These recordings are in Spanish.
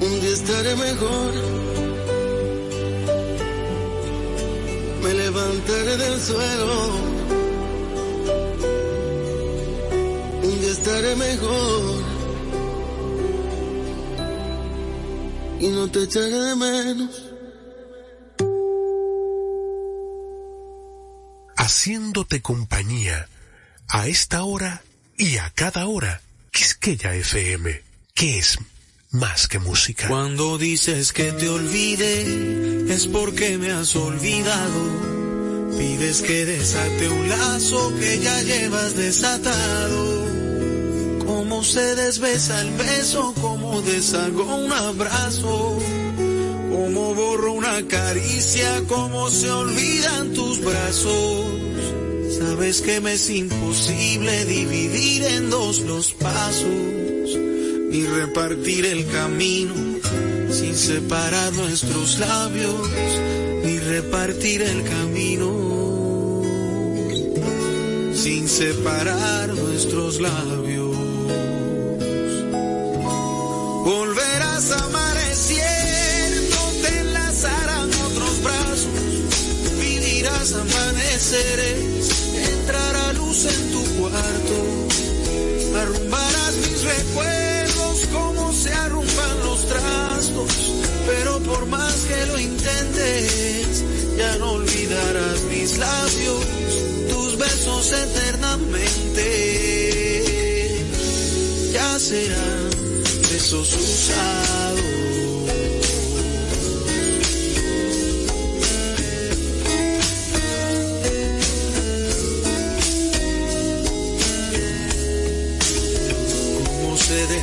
Un día estaré mejor. Me levantaré del suelo. Un día estaré mejor. Y no te echaré de menos. Haciéndote compañía a esta hora y a cada hora. Quisqueya FM, que es más que música. Cuando dices que te olvide, es porque me has olvidado. Pides que desate un lazo que ya llevas desatado. Cómo se desbesa el beso, cómo deshago un abrazo. Cómo borro una caricia, cómo se olvidan tus brazos. Sabes que me es imposible dividir en dos los pasos y repartir el camino sin separar nuestros labios y repartir el camino sin separar nuestros labios. Volverás a amanecer, no te enlazarán otros brazos, vivirás amaneceres entrará luz en tu cuarto, arrumbarás mis recuerdos se arrumban los trastos, pero por más que lo intentes, ya no olvidarás mis labios, tus besos eternamente, ya serán besos usados.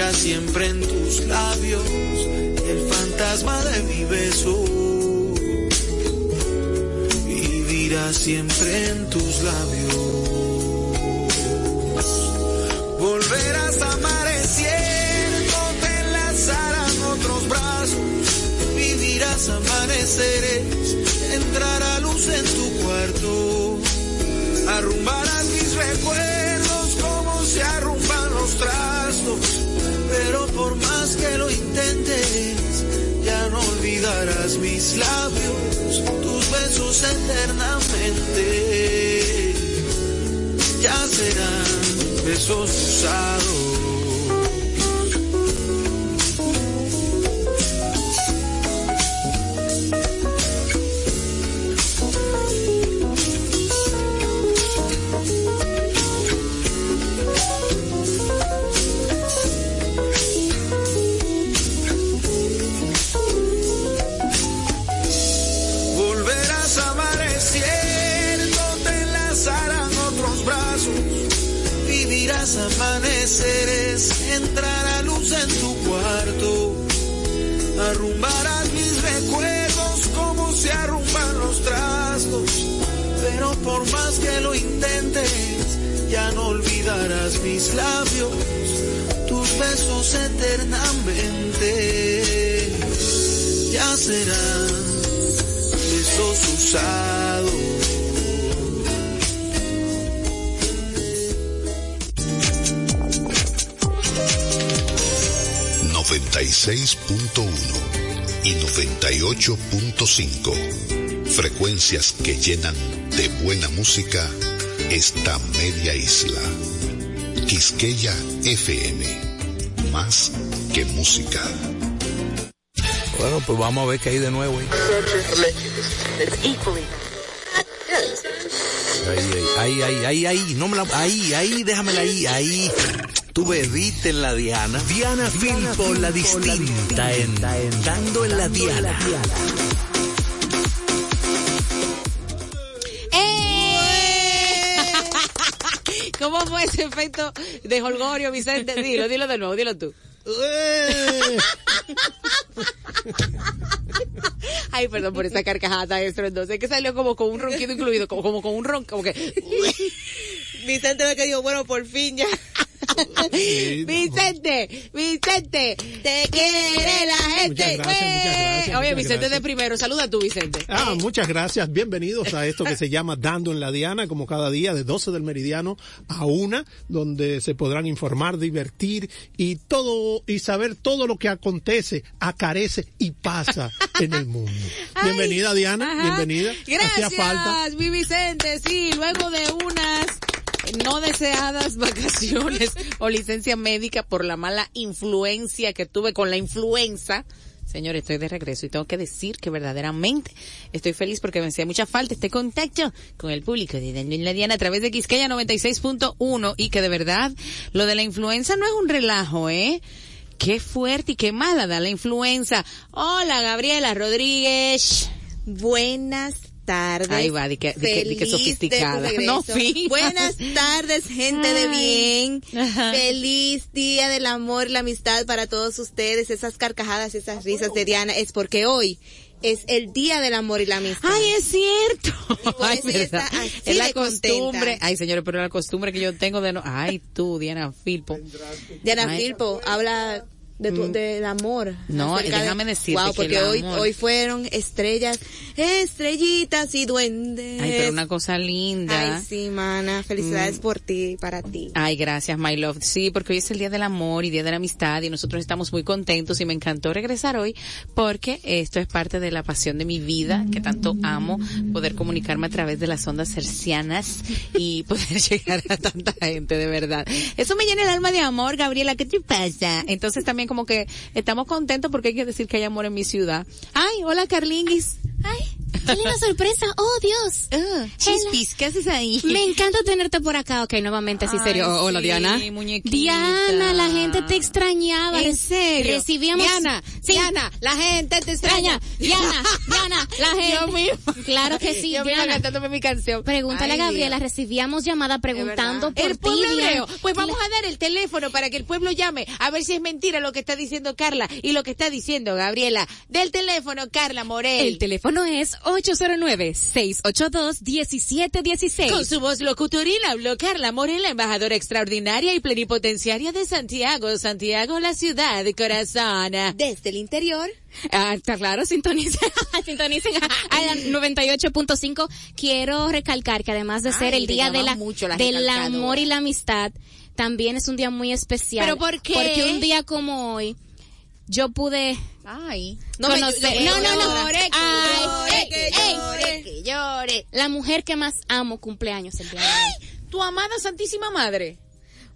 vivirá siempre en tus labios el fantasma de mi beso. Vivirá siempre en tus labios. Volverás a amanecer, no te enlazarán otros brazos. Vivirás amaneceres, entrará luz en tu cuarto. Arrumbarás mis recuerdos como se arrumban los trastos pero por más que lo intentes, ya no olvidarás mis labios, tus besos eternamente. Ya serán besos usados. Por más que lo intentes, ya no olvidarás mis labios, tus besos eternamente, ya serán besos usados 96.1 y 98.5. Frecuencias que llenan de buena música esta media isla. Quisqueya FM. Más que música. Bueno, pues vamos a ver qué hay de nuevo. Ahí, ahí, ahí, ahí, ahí, no me la, ahí, ahí, déjamela ahí, ahí. Tú bebiste en la Diana. Diana Filpo, la distinta, en Dando en la Diana. ese efecto de Holgorio, Vicente. Dilo, dilo de nuevo, dilo tú. Ay, perdón por esa carcajada entonces que salió como con un ronquido incluido, como, como con un ronco, como que... Vicente ve que dijo, bueno, por fin ya. Vicente, Vicente, te quiere la gente. Muchas gracias, muchas gracias, Oye, muchas Vicente gracias. de primero, saluda tú, Vicente. Ah, muchas gracias. Bienvenidos a esto que se llama Dando en la Diana, como cada día de 12 del meridiano a una, donde se podrán informar, divertir y todo, y saber todo lo que acontece, acarece y pasa en el mundo. Bienvenida, Diana. Ajá. Bienvenida. Gracias, Hacía falta. mi Vicente. Sí, luego de unas no deseadas vacaciones o licencia médica por la mala influencia que tuve con la influenza. Señor, estoy de regreso y tengo que decir que verdaderamente estoy feliz porque me hacía mucha falta este contacto con el público de Daniel Diana a través de Quisqueya 96.1 y que de verdad lo de la influenza no es un relajo, ¿eh? Qué fuerte y qué mala da la influenza. Hola, Gabriela Rodríguez. Buenas tardes. Ahí va, di que- di que- di que Feliz sofisticada. No, fin. Buenas tardes, gente de bien. Ajá. Feliz día del amor y la amistad para todos ustedes. Esas carcajadas, esas risas de Diana es porque hoy es el día del amor y la amistad. Ay, es cierto. Ay, verdad. Es la costumbre. contenta. Ay, señores, pero la costumbre que yo tengo de no. Ay, tú, Diana Filpo. Diana Ay. Filpo habla de tu, Mm. del amor. No, de- déjame decirte Wow, que porque el hoy, amor- hoy fueron estrellas, estrellitas y duendes. Ay, pero una cosa linda. Ay, sí, mana. Felicidades Mm. por ti, para ti. Ay, gracias, my love. Sí, porque hoy es el Día del Amor y Día de la Amistad y nosotros estamos muy contentos y me encantó regresar hoy porque esto es parte de la pasión de mi vida, que tanto amo, poder comunicarme a través de las ondas cercianas y poder llegar a tanta gente, de verdad. Eso me llena el alma de amor, Gabriela, ¿qué te pasa? Entonces también como que estamos contentos porque hay que decir que hay amor en mi ciudad. Ay, hola, Carlinguis. Ay, qué linda sorpresa. Oh, Dios. Ah, Chispis, ¿qué haces ahí? Me encanta tenerte por acá. Ok, nuevamente, sí, Ay, serio. Hola, sí, Diana. muñequita. Diana, la gente te extrañaba. ¿En serio? Recibíamos... Diana, Sí. Diana, la gente te extraña. Diana, Diana, la gente. Yo misma. Claro que sí, Yo Diana. cantándome mi canción. Pregúntale Ay, a Gabriela, Dios. recibíamos llamada preguntando por el pueblo hebreo. Pues vamos a dar el teléfono para que el pueblo llame a ver si es mentira lo que está diciendo Carla y lo que está diciendo Gabriela. Del teléfono, Carla Morel. El teléfono es 809-682-1716. Con su voz locutoril habló Carla Morel, la embajadora extraordinaria y plenipotenciaria de Santiago. Santiago, la ciudad de corazón. Desde el interior. Ah, está claro, sintonicen, sintonicen a la 98.5. Quiero recalcar que además de ser Ay, el día de la, mucho la del amor y la amistad, también es un día muy especial. ¿Pero por qué? Porque un día como hoy, yo pude Ay. conocer, me- no, no, no, llore, que Ay, llore, ey, que ey, llore. que llore. la mujer que más amo cumpleaños el día de hoy. Tu amada Santísima Madre.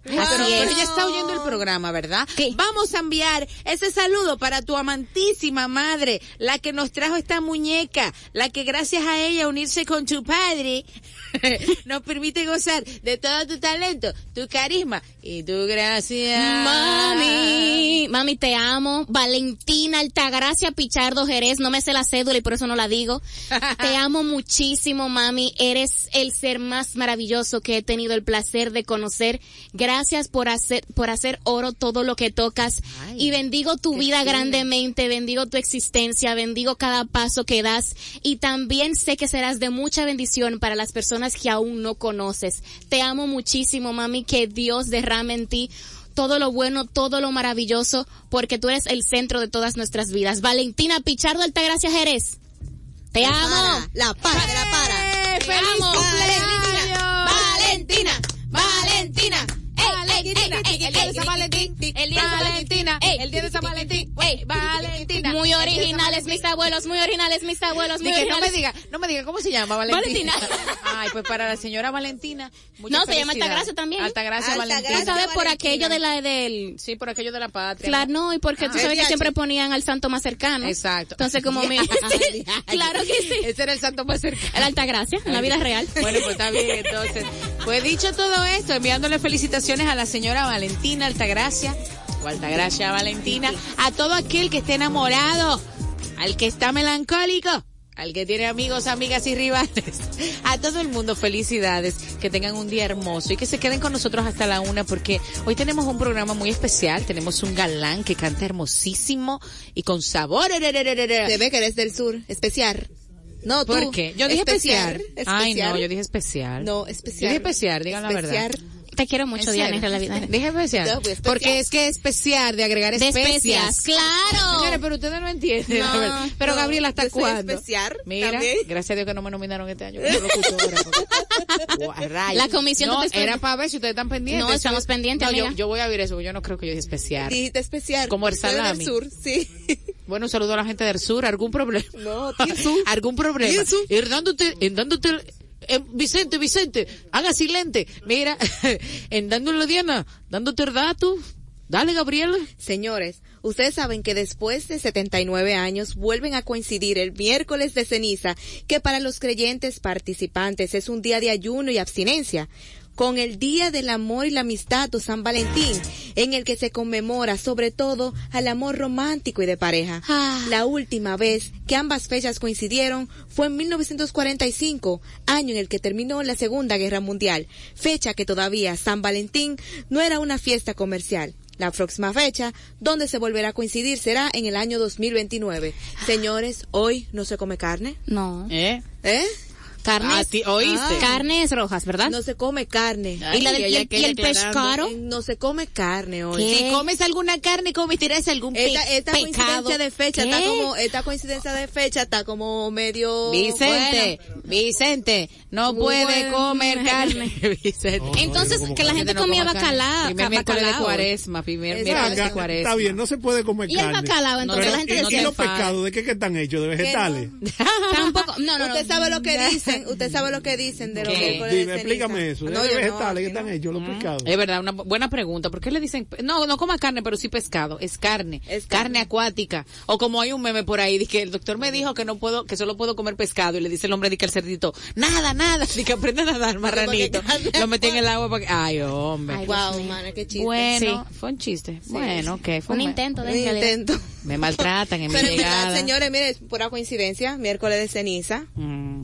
Así pero, es. pero ella está oyendo el programa, ¿verdad? Sí. Vamos a enviar ese saludo para tu amantísima madre, la que nos trajo esta muñeca, la que gracias a ella unirse con tu padre nos permite gozar de todo tu talento, tu carisma y tu gracia. Mami, mami, te amo. Valentina Altagracia Pichardo Jerez, no me sé la cédula y por eso no la digo. Te amo muchísimo, mami. Eres el ser más maravilloso que he tenido el placer de conocer. Gracias por hacer, por hacer oro todo lo que tocas. Ay, y bendigo tu vida grandemente, bendigo tu existencia, bendigo cada paso que das. Y también sé que serás de mucha bendición para las personas que aún no conoces. Te amo muchísimo, mami. Que Dios derrame en ti todo lo bueno, todo lo maravilloso, porque tú eres el centro de todas nuestras vidas. Valentina Pichardo Altagracia Jerez. Te La amo. para, la para, la para. Te ¡Feliz amo. cumpleaños! Valentina. Valentina. Ey, ey, El día de San Valentín, El día de San Valentina, Ey. el día de San Valentín. Valentina. Muy El originales Valentín. mis abuelos, muy originales mis abuelos, muy no me diga, no me diga cómo se llama Valentina. Valentina. Ay, pues para la señora Valentina. No, se llama. Altagracia también. Altagracia. Valentina. Tú sabes por aquello de la del Sí, por aquello de la patria. Claro, no, y porque tú Ah. sabes que El siempre ponían al santo más cercano. Exacto. Entonces, como me... Claro que sí. Ese era el santo más cercano. El Altagracia, en la vida real. Bueno, pues está bien, entonces. Pues dicho todo esto, enviándole felicitaciones a la señora Valentina Altagracia, o Altagracia Valentina, a todo aquel que esté enamorado, al que está melancólico, al que tiene amigos, amigas y rivales, a todo el mundo felicidades, que tengan un día hermoso y que se queden con nosotros hasta la una porque hoy tenemos un programa muy especial, tenemos un galán que canta hermosísimo y con sabor. Se ve que eres del sur, especial. No, tú. ¿Por qué? Yo dije especial. especial. Ay, no, yo dije especial. No, especial. Yo dije especial, digan la verdad. Te quiero mucho, Diana, en realidad. Dije especial. No, pues. Porque es que especial de agregar De especias. especias, claro. Señores, pero ustedes no entienden. No, la pero no, Gabriela, ¿hasta cuándo? especial Mira, también. gracias a Dios que no me nominaron este año. La comisión no, era para ver si ustedes están pendientes. No, estamos pendientes, no, yo, yo voy a ver eso, yo no creo que yo dije especial. Dijiste especial. Como el salami. del sur, sí. Bueno, un saludo a la gente del sur. ¿Algún problema? No. ¿Algún problema? ¿Tienes sur? Ir dándote, en dándote, eh, Vicente, Vicente, haga silente. Mira, en dándole Diana, dándote el dato. Dale, Gabriela. Señores, ustedes saben que después de 79 años vuelven a coincidir el miércoles de ceniza, que para los creyentes participantes es un día de ayuno y abstinencia, con el Día del Amor y la Amistad o San Valentín, en el que se conmemora sobre todo al amor romántico y de pareja. Ah. La última vez que ambas fechas coincidieron fue en 1945, año en el que terminó la Segunda Guerra Mundial, fecha que todavía San Valentín no era una fiesta comercial. La próxima fecha, donde se volverá a coincidir, será en el año 2029. Señores, hoy no se come carne. No. ¿Eh? ¿Eh? Carnes. A ti, ¿oíste? Carnes rojas, ¿verdad? No se come carne. Ay, y la del- ella y el, y pescado. No se come carne hoy. ¿Qué? Si comes alguna carne, cometerás algún pe- Esta, esta pecado. coincidencia de fecha ¿Qué? está como, esta coincidencia de fecha está como medio Vicente, Vicente, no Muy puede bueno. comer carne. Vicente. Entonces, que la gente no comía carne. bacalao. Primer miércoles de cuaresma, primer miércoles de cuaresma. Está bien, no se puede comer Y el carne. bacalao, entonces la gente ¿y- decía ¿Y los pescados de qué que están hechos? ¿De vegetales? Tampoco, no, no. Usted sabe lo que dicen, usted sabe lo que dicen de los miércoles de Dime, ceniza. explícame eso. No, ¿De yo no, vegetales que están hechos los pescados? Es verdad, una buena pregunta. ¿Por qué le dicen, no, no coma carne, pero sí pescado? Es carne. Es carne. carne. acuática. O como hay un meme por ahí, dice que el doctor me dijo que no puedo, que solo puedo comer pescado. Y le dice el hombre, dice que el cerdito, nada, nada. Dice que aprende a nadar, marranito. Lo metí en el agua para que, ay, hombre. Ay, Wow, mana, qué chiste. bueno, fue un chiste. Bueno, ok. Fue Un me- intento de Un intento. Me maltratan en mi llegada. señores, mire, pura coincidencia, miércoles de ceniza. Mm,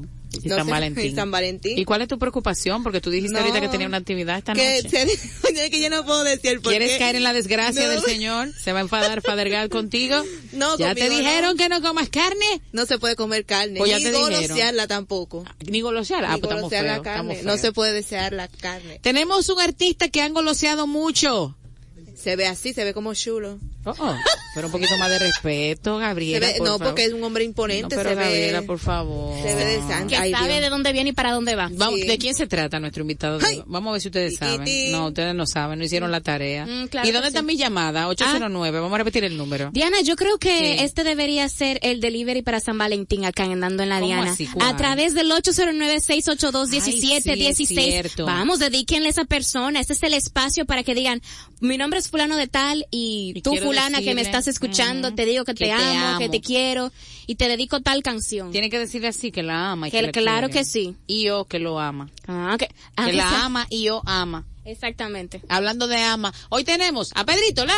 y San Valentín. y San Valentín. ¿Y cuál es tu preocupación? Porque tú dijiste No. ahorita que tenía una actividad esta Que, noche. que yo no puedo decir por ¿Quieres qué. caer en la desgracia No. del Señor? ¿Se va a enfadar Father God contigo? No, ¿Ya te dijeron no. que no comas carne? No se puede comer carne, Pues ni golosearla tampoco. Ni. Ah, ni pues estamos golosear la feos, carne. estamos No se puede desear la carne. Tenemos un artista que han goloseado mucho. Se ve así, se ve como chulo. Oh, oh, pero un poquito más de respeto, Gabriela. ve, por no, favor. porque es un hombre No, imponente, pero se Gabriela, ve. por favor. se ve de. Que Ay, sabe Dios. de dónde viene y para dónde va. Vamos, Sí. ¿De quién se trata nuestro invitado? Ay. Vamos a ver si ustedes saben. No, ustedes no saben, no hicieron la tarea. Mm, claro ¿Y dónde sí. están mis llamadas? 809, vamos a repetir el número. Diana, yo creo que Sí. este debería ser el delivery para San Valentín acá en Andando en la ¿Cómo Diana. A través del 809-682-1716. Ay, sí, es cierto. Vamos, dedíquenle a esa persona. Este es el espacio para que digan, mi nombre es fulano de tal y, Y tú fulana que me decirle, estás escuchando, te digo que, que te, te amo, que te quiero y te dedico tal canción. Tiene que decirle así, que la ama. Y que, Que- la claro quiere. que sí. Y yo que lo ama. Ah, que, ah, que que la ama y yo ama. Exactamente. Hablando de ama, hoy tenemos a Pedrito la.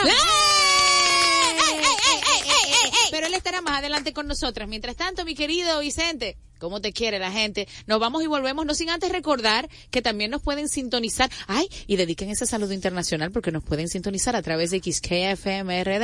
Pero él estará más adelante con nosotras. Mientras tanto, mi querido Vicente, ¿cómo te quiere la gente? Nos vamos y volvemos, no sin antes recordar que también nos pueden sintonizar. Ay, y dediquen ese saludo internacional porque nos pueden sintonizar a través de xkfmrd.com.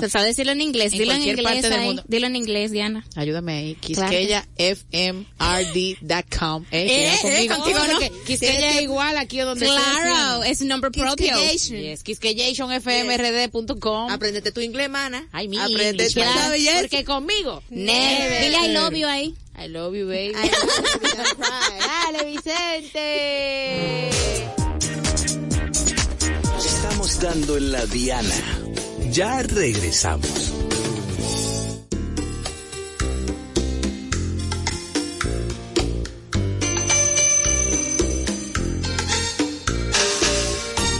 Se sabe decirlo en inglés. En Dilo en cualquier inglés parte del ahí. mundo. Dilo en inglés, Diana. Ayúdame ahí. Claro. QuisqueyaFMRD.com. Eh, Eh, queda eh, conmigo. contigo no. porque Quisqueya es igual aquí donde Claro, es un nombre propio. Yes, quisqueyationfmrd.com. Aprendete tu inglés, mana. Ay, mi Aprendete tu belleza. Porque conmigo. Never. Dile I love you ahí. I love you, baby. Ay, that's right. Dale, Vicente. Estamos dando en la Diana. Ya regresamos.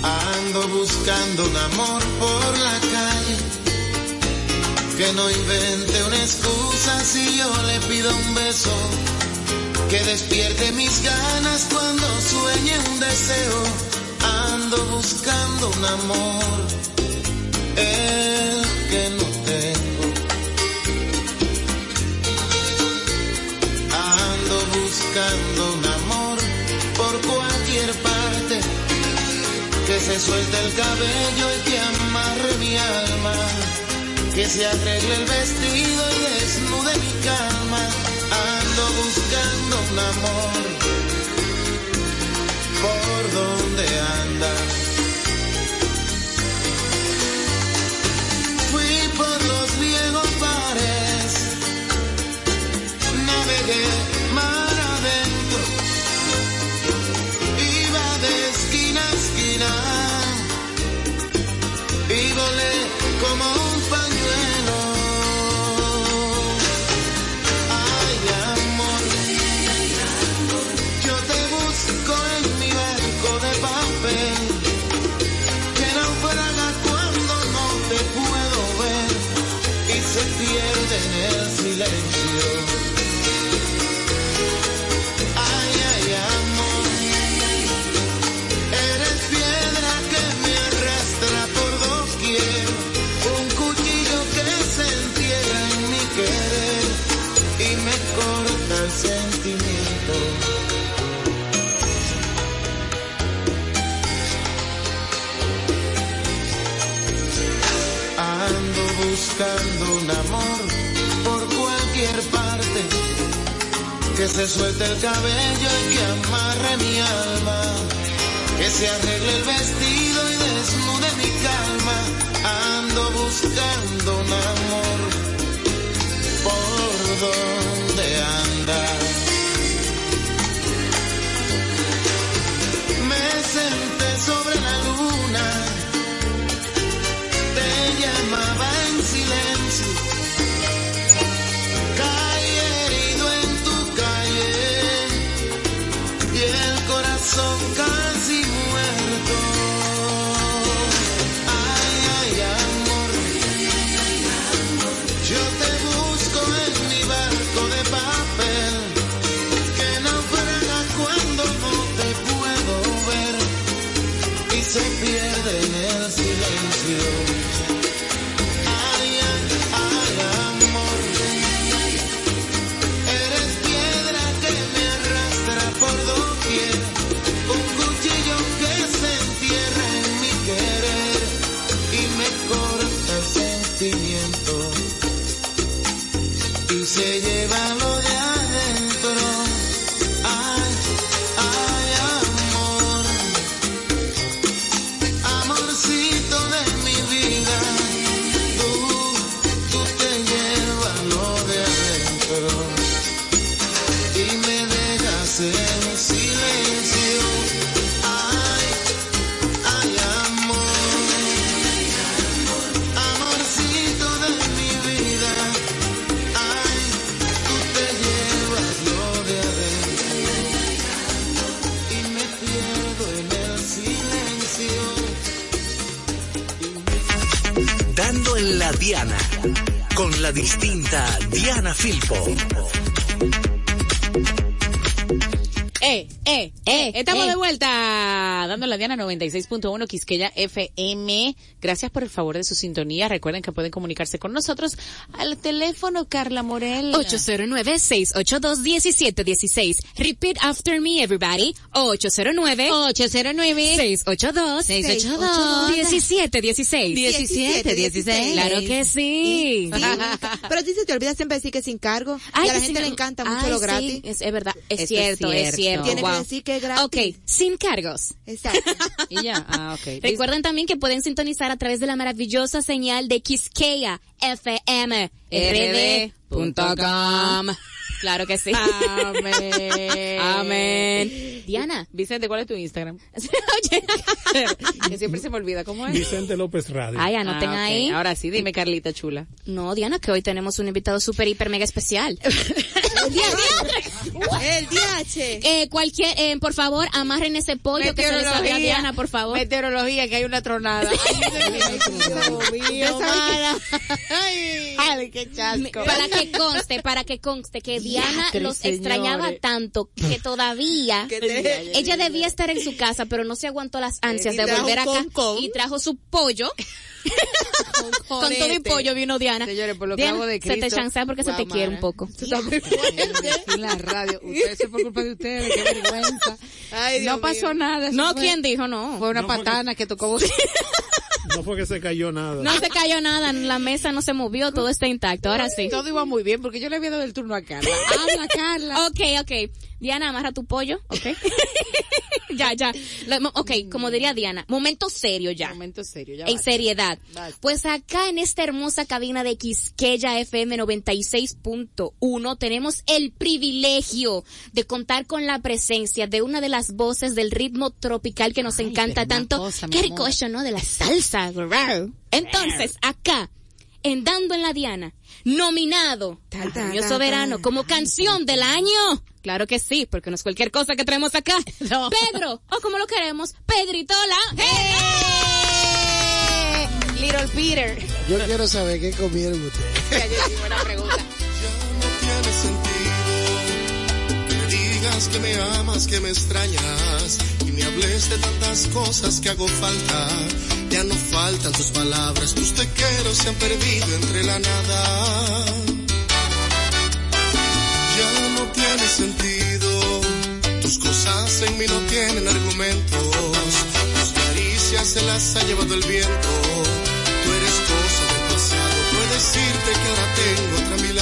Ando buscando un amor por la calle que no invente una excusa si yo le pido un beso que despierte mis ganas cuando sueñe un deseo. Ando buscando un amor que no tengo. Ando buscando un amor por cualquier parte. Que se suelta el cabello y que amarre mi alma, que se arregle el vestido y desnude mi calma, ando buscando un amor y que se suelte el cabello y que amarre mi alma, que se arregle el vestido y desnude mi calma. Ando buscando un amor por donde con la distinta Diana Filpo. Eh, Estamos eh. de vuelta, dando la Diana 96.1 Quisqueya FM. Gracias por el favor de su sintonía. Recuerden que pueden comunicarse con nosotros al teléfono Carla Morel. 809-682-1716. Repeat after me, everybody. 809 809 682 682 1716. 1716. Claro que sí. Pero ti se te olvida siempre decir que sin cargo. y a la gente sí, le encanta mucho ay, lo sí, gratis. es, es verdad, es cierto, es cierto. cierto. Tiene Wow. que decir que es gratis. Ok, sin cargos. Exacto. Y ya, ah, ok. Recuerden también que pueden sintonizar a través de la maravillosa señal de Quisqueya FM rd.com. Claro que sí. Amén. Amén. Diana. Vicente, ¿cuál es tu Instagram? Oye. que siempre se me olvida cómo es. Vicente López Radio. Ay, anoten Ah, ok. ahí. Ahora sí, dime Carlita chula. No, Diana, que hoy tenemos un invitado súper, hiper, mega especial. El DH. Eh, cualquier, eh, por favor, amarren ese pollo que se le salga a Diana, por favor. Meteorología, que hay una tronada. Ay, Dios mío, mana. Ay, ay, qué chasco. Para que conste, para que conste que Diana Diatre, los señores. extrañaba tanto que todavía ella debía estar en su casa, pero no se aguantó las ansias de volver acá con con. y trajo su pollo. Con todo y pollo vino Diana. Señores, por lo que Diana, hago de se te chancea porque se te quiere un poco. En la radio. Ustedes es por culpa de ustedes, qué vergüenza. Ay, Dios no pasó mío. nada. No, fue- ¿quién dijo no? Fue una No, patana que tocó. No fue que se cayó nada. No se cayó nada, la mesa no se movió, todo está intacto. Ahora sí. Todo iba muy bien porque yo le había dado el turno a Carla. Habla, Carla. Ok, ok. Diana, amarra tu pollo, ok. ya, ya. Ok, como diría Diana, momento serio ya. Momento serio, ya en basta. seriedad. Basta. Pues acá en esta hermosa cabina de Quisqueya FM 96.1 tenemos el privilegio de contar con la presencia de una de las voces del ritmo tropical que nos Ay, encanta tanto. cosa, Qué rico eso, ¿no? De la salsa. Entonces, acá, en Dando en la Diana, nominado al Premio Soberano como canción del año. Claro que sí, porque no es cualquier cosa que traemos acá. No. Pedro, o como lo queremos, Pedritola. ¡Eh! Little Peter. Yo quiero saber qué comieron ustedes. Ya, yo pregunta. no tiene sentido que me digas que me amas, que me extrañas y me hables de tantas cosas que hago falta. Ya no faltan tus palabras, tus te quiero se han perdido entre la nada. Ya no tiene sentido, tus cosas en mí no tienen argumentos, tus caricias se las ha llevado el viento. Tú eres cosa del pasado, puedo decirte que ahora tengo otra a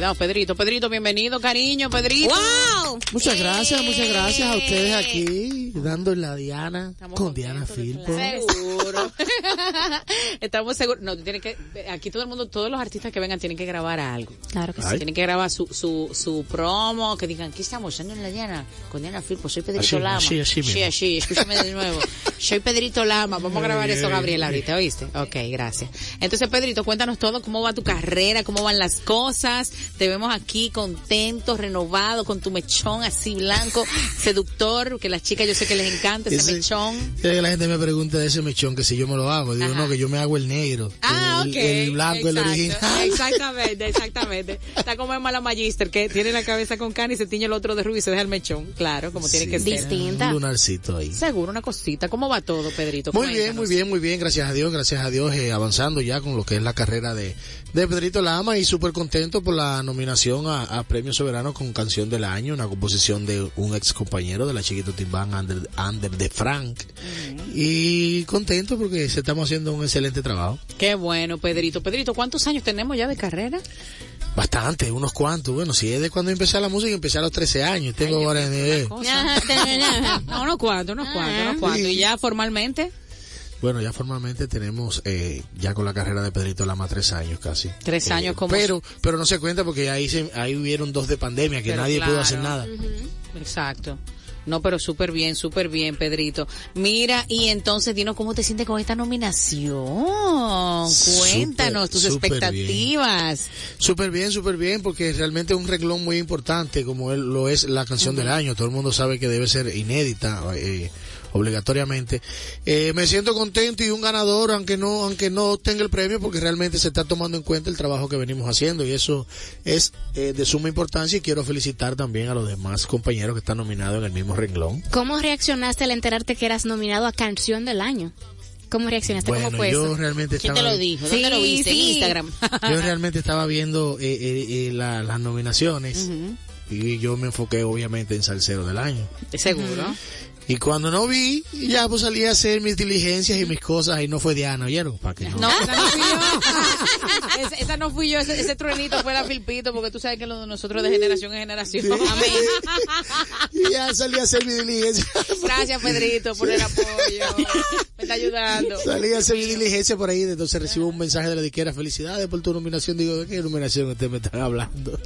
cuidado, Pedrito. Pedrito, bienvenido, cariño, Pedrito. ¡Wow! Muchas gracias, muchas gracias a ustedes aquí, dando en la Diana, Estamos con Diana Filpo. Seguro. Estamos seguros. No, tiene que, aquí todo el mundo, todos los artistas que vengan tienen que grabar algo. Claro que sí. Tienen que grabar su, su, su promo, que digan, aquí estamos, ando en la Diana, con Diana Filpo, soy Pedrito Así, Lama. así, así Sí, así, escúchame de nuevo. Soy Pedrito Lama, vamos a grabar eso, Gabriel, ahorita, ¿oíste? Ok, gracias. Entonces, Pedrito, cuéntanos todo, cómo va tu carrera, cómo van las cosas. Te vemos aquí contento, renovado, con tu mechón así blanco, seductor, que las chicas yo sé que les encanta ese, Ese- mechón. Que la gente me pregunta de ese mechón que si yo me lo hago, digo Ajá. no, que yo me hago el negro. Ah, el, el blanco, el Exacto. original. Exactamente, exactamente. Está como Emma la Magister, que tiene la cabeza con cana y se tiñe el otro de rubio y se deja el mechón. Claro, como tiene Sí, que ser. Distinta. Un lunarcito ahí. Seguro, una cosita. ¿Cómo va todo, Pedrito? Muy bien, muy bien, muy bien, gracias a Dios, gracias a Dios, eh, avanzando ya con lo que es la carrera de, de Pedrito Lama y súper contento por la nominación a, a Premio Soberano con Canción del Año, una composición de un ex compañero de la Chiquito Timbán, Ander, Ander de Frank. Y contento porque se estamos haciendo un excelente trabajo. Qué bueno, Pedrito. Pedrito, ¿cuántos años tenemos ya de carrera? Bastante, unos cuantos. Bueno, si es de cuando empecé la música, empecé a los 13 años. Tengo ahora en No, unos cuantos, unos cuantos, unos cuantos. ¿Y ya formalmente? Bueno, ya formalmente tenemos eh, ya con la carrera de Pedrito Lama tres años casi. Tres Eh, años como... Pero, pero no se cuenta porque ahí se, ahí hubieron dos de pandemia que Pero nadie pudo hacer nada. Exacto. No, pero súper bien, súper bien, Pedrito. Mira, y entonces dinos cómo te sientes con esta nominación. Cuéntanos tus expectativas. Súper bien, súper bien, porque realmente es un renglón muy importante como él, lo es la canción del año. Todo el mundo sabe que debe ser inédita, eh, obligatoriamente. Eh, me siento contento y un ganador, aunque no, aunque no tenga el premio, porque realmente se está tomando en cuenta el trabajo que venimos haciendo y eso es eh, de suma importancia y quiero felicitar también a los demás compañeros que están nominados en el mismo renglón. ¿Cómo reaccionaste al enterarte que eras nominado a Canción del Año? ¿Cómo reaccionaste? Bueno, ¿Cómo fue yo eso? realmente ¿Quién estaba... te lo dijo? ¿Dónde Sí, lo viste? sí. En Instagram. Yo realmente estaba viendo eh, eh, eh, la- las nominaciones y yo me enfoqué obviamente en Salsero del Año. Seguro. Y cuando no vi, ya pues salí a hacer mis diligencias y mis cosas y no fue Diana, ¿oyeron? Para que no. No, esa no fui yo. Esa, esa no fui yo, ese, ese truenito fue la Filpito, porque tú sabes que lo de nosotros de generación en generación. Amén. Y ya salí a hacer mi diligencia. Gracias, Pedrito, por el apoyo. Me está ayudando. Salí a hacer mi diligencia por ahí, entonces recibo un mensaje de la disquera, felicidades por tu nominación. Digo, ¿de qué nominación ustedes me están hablando?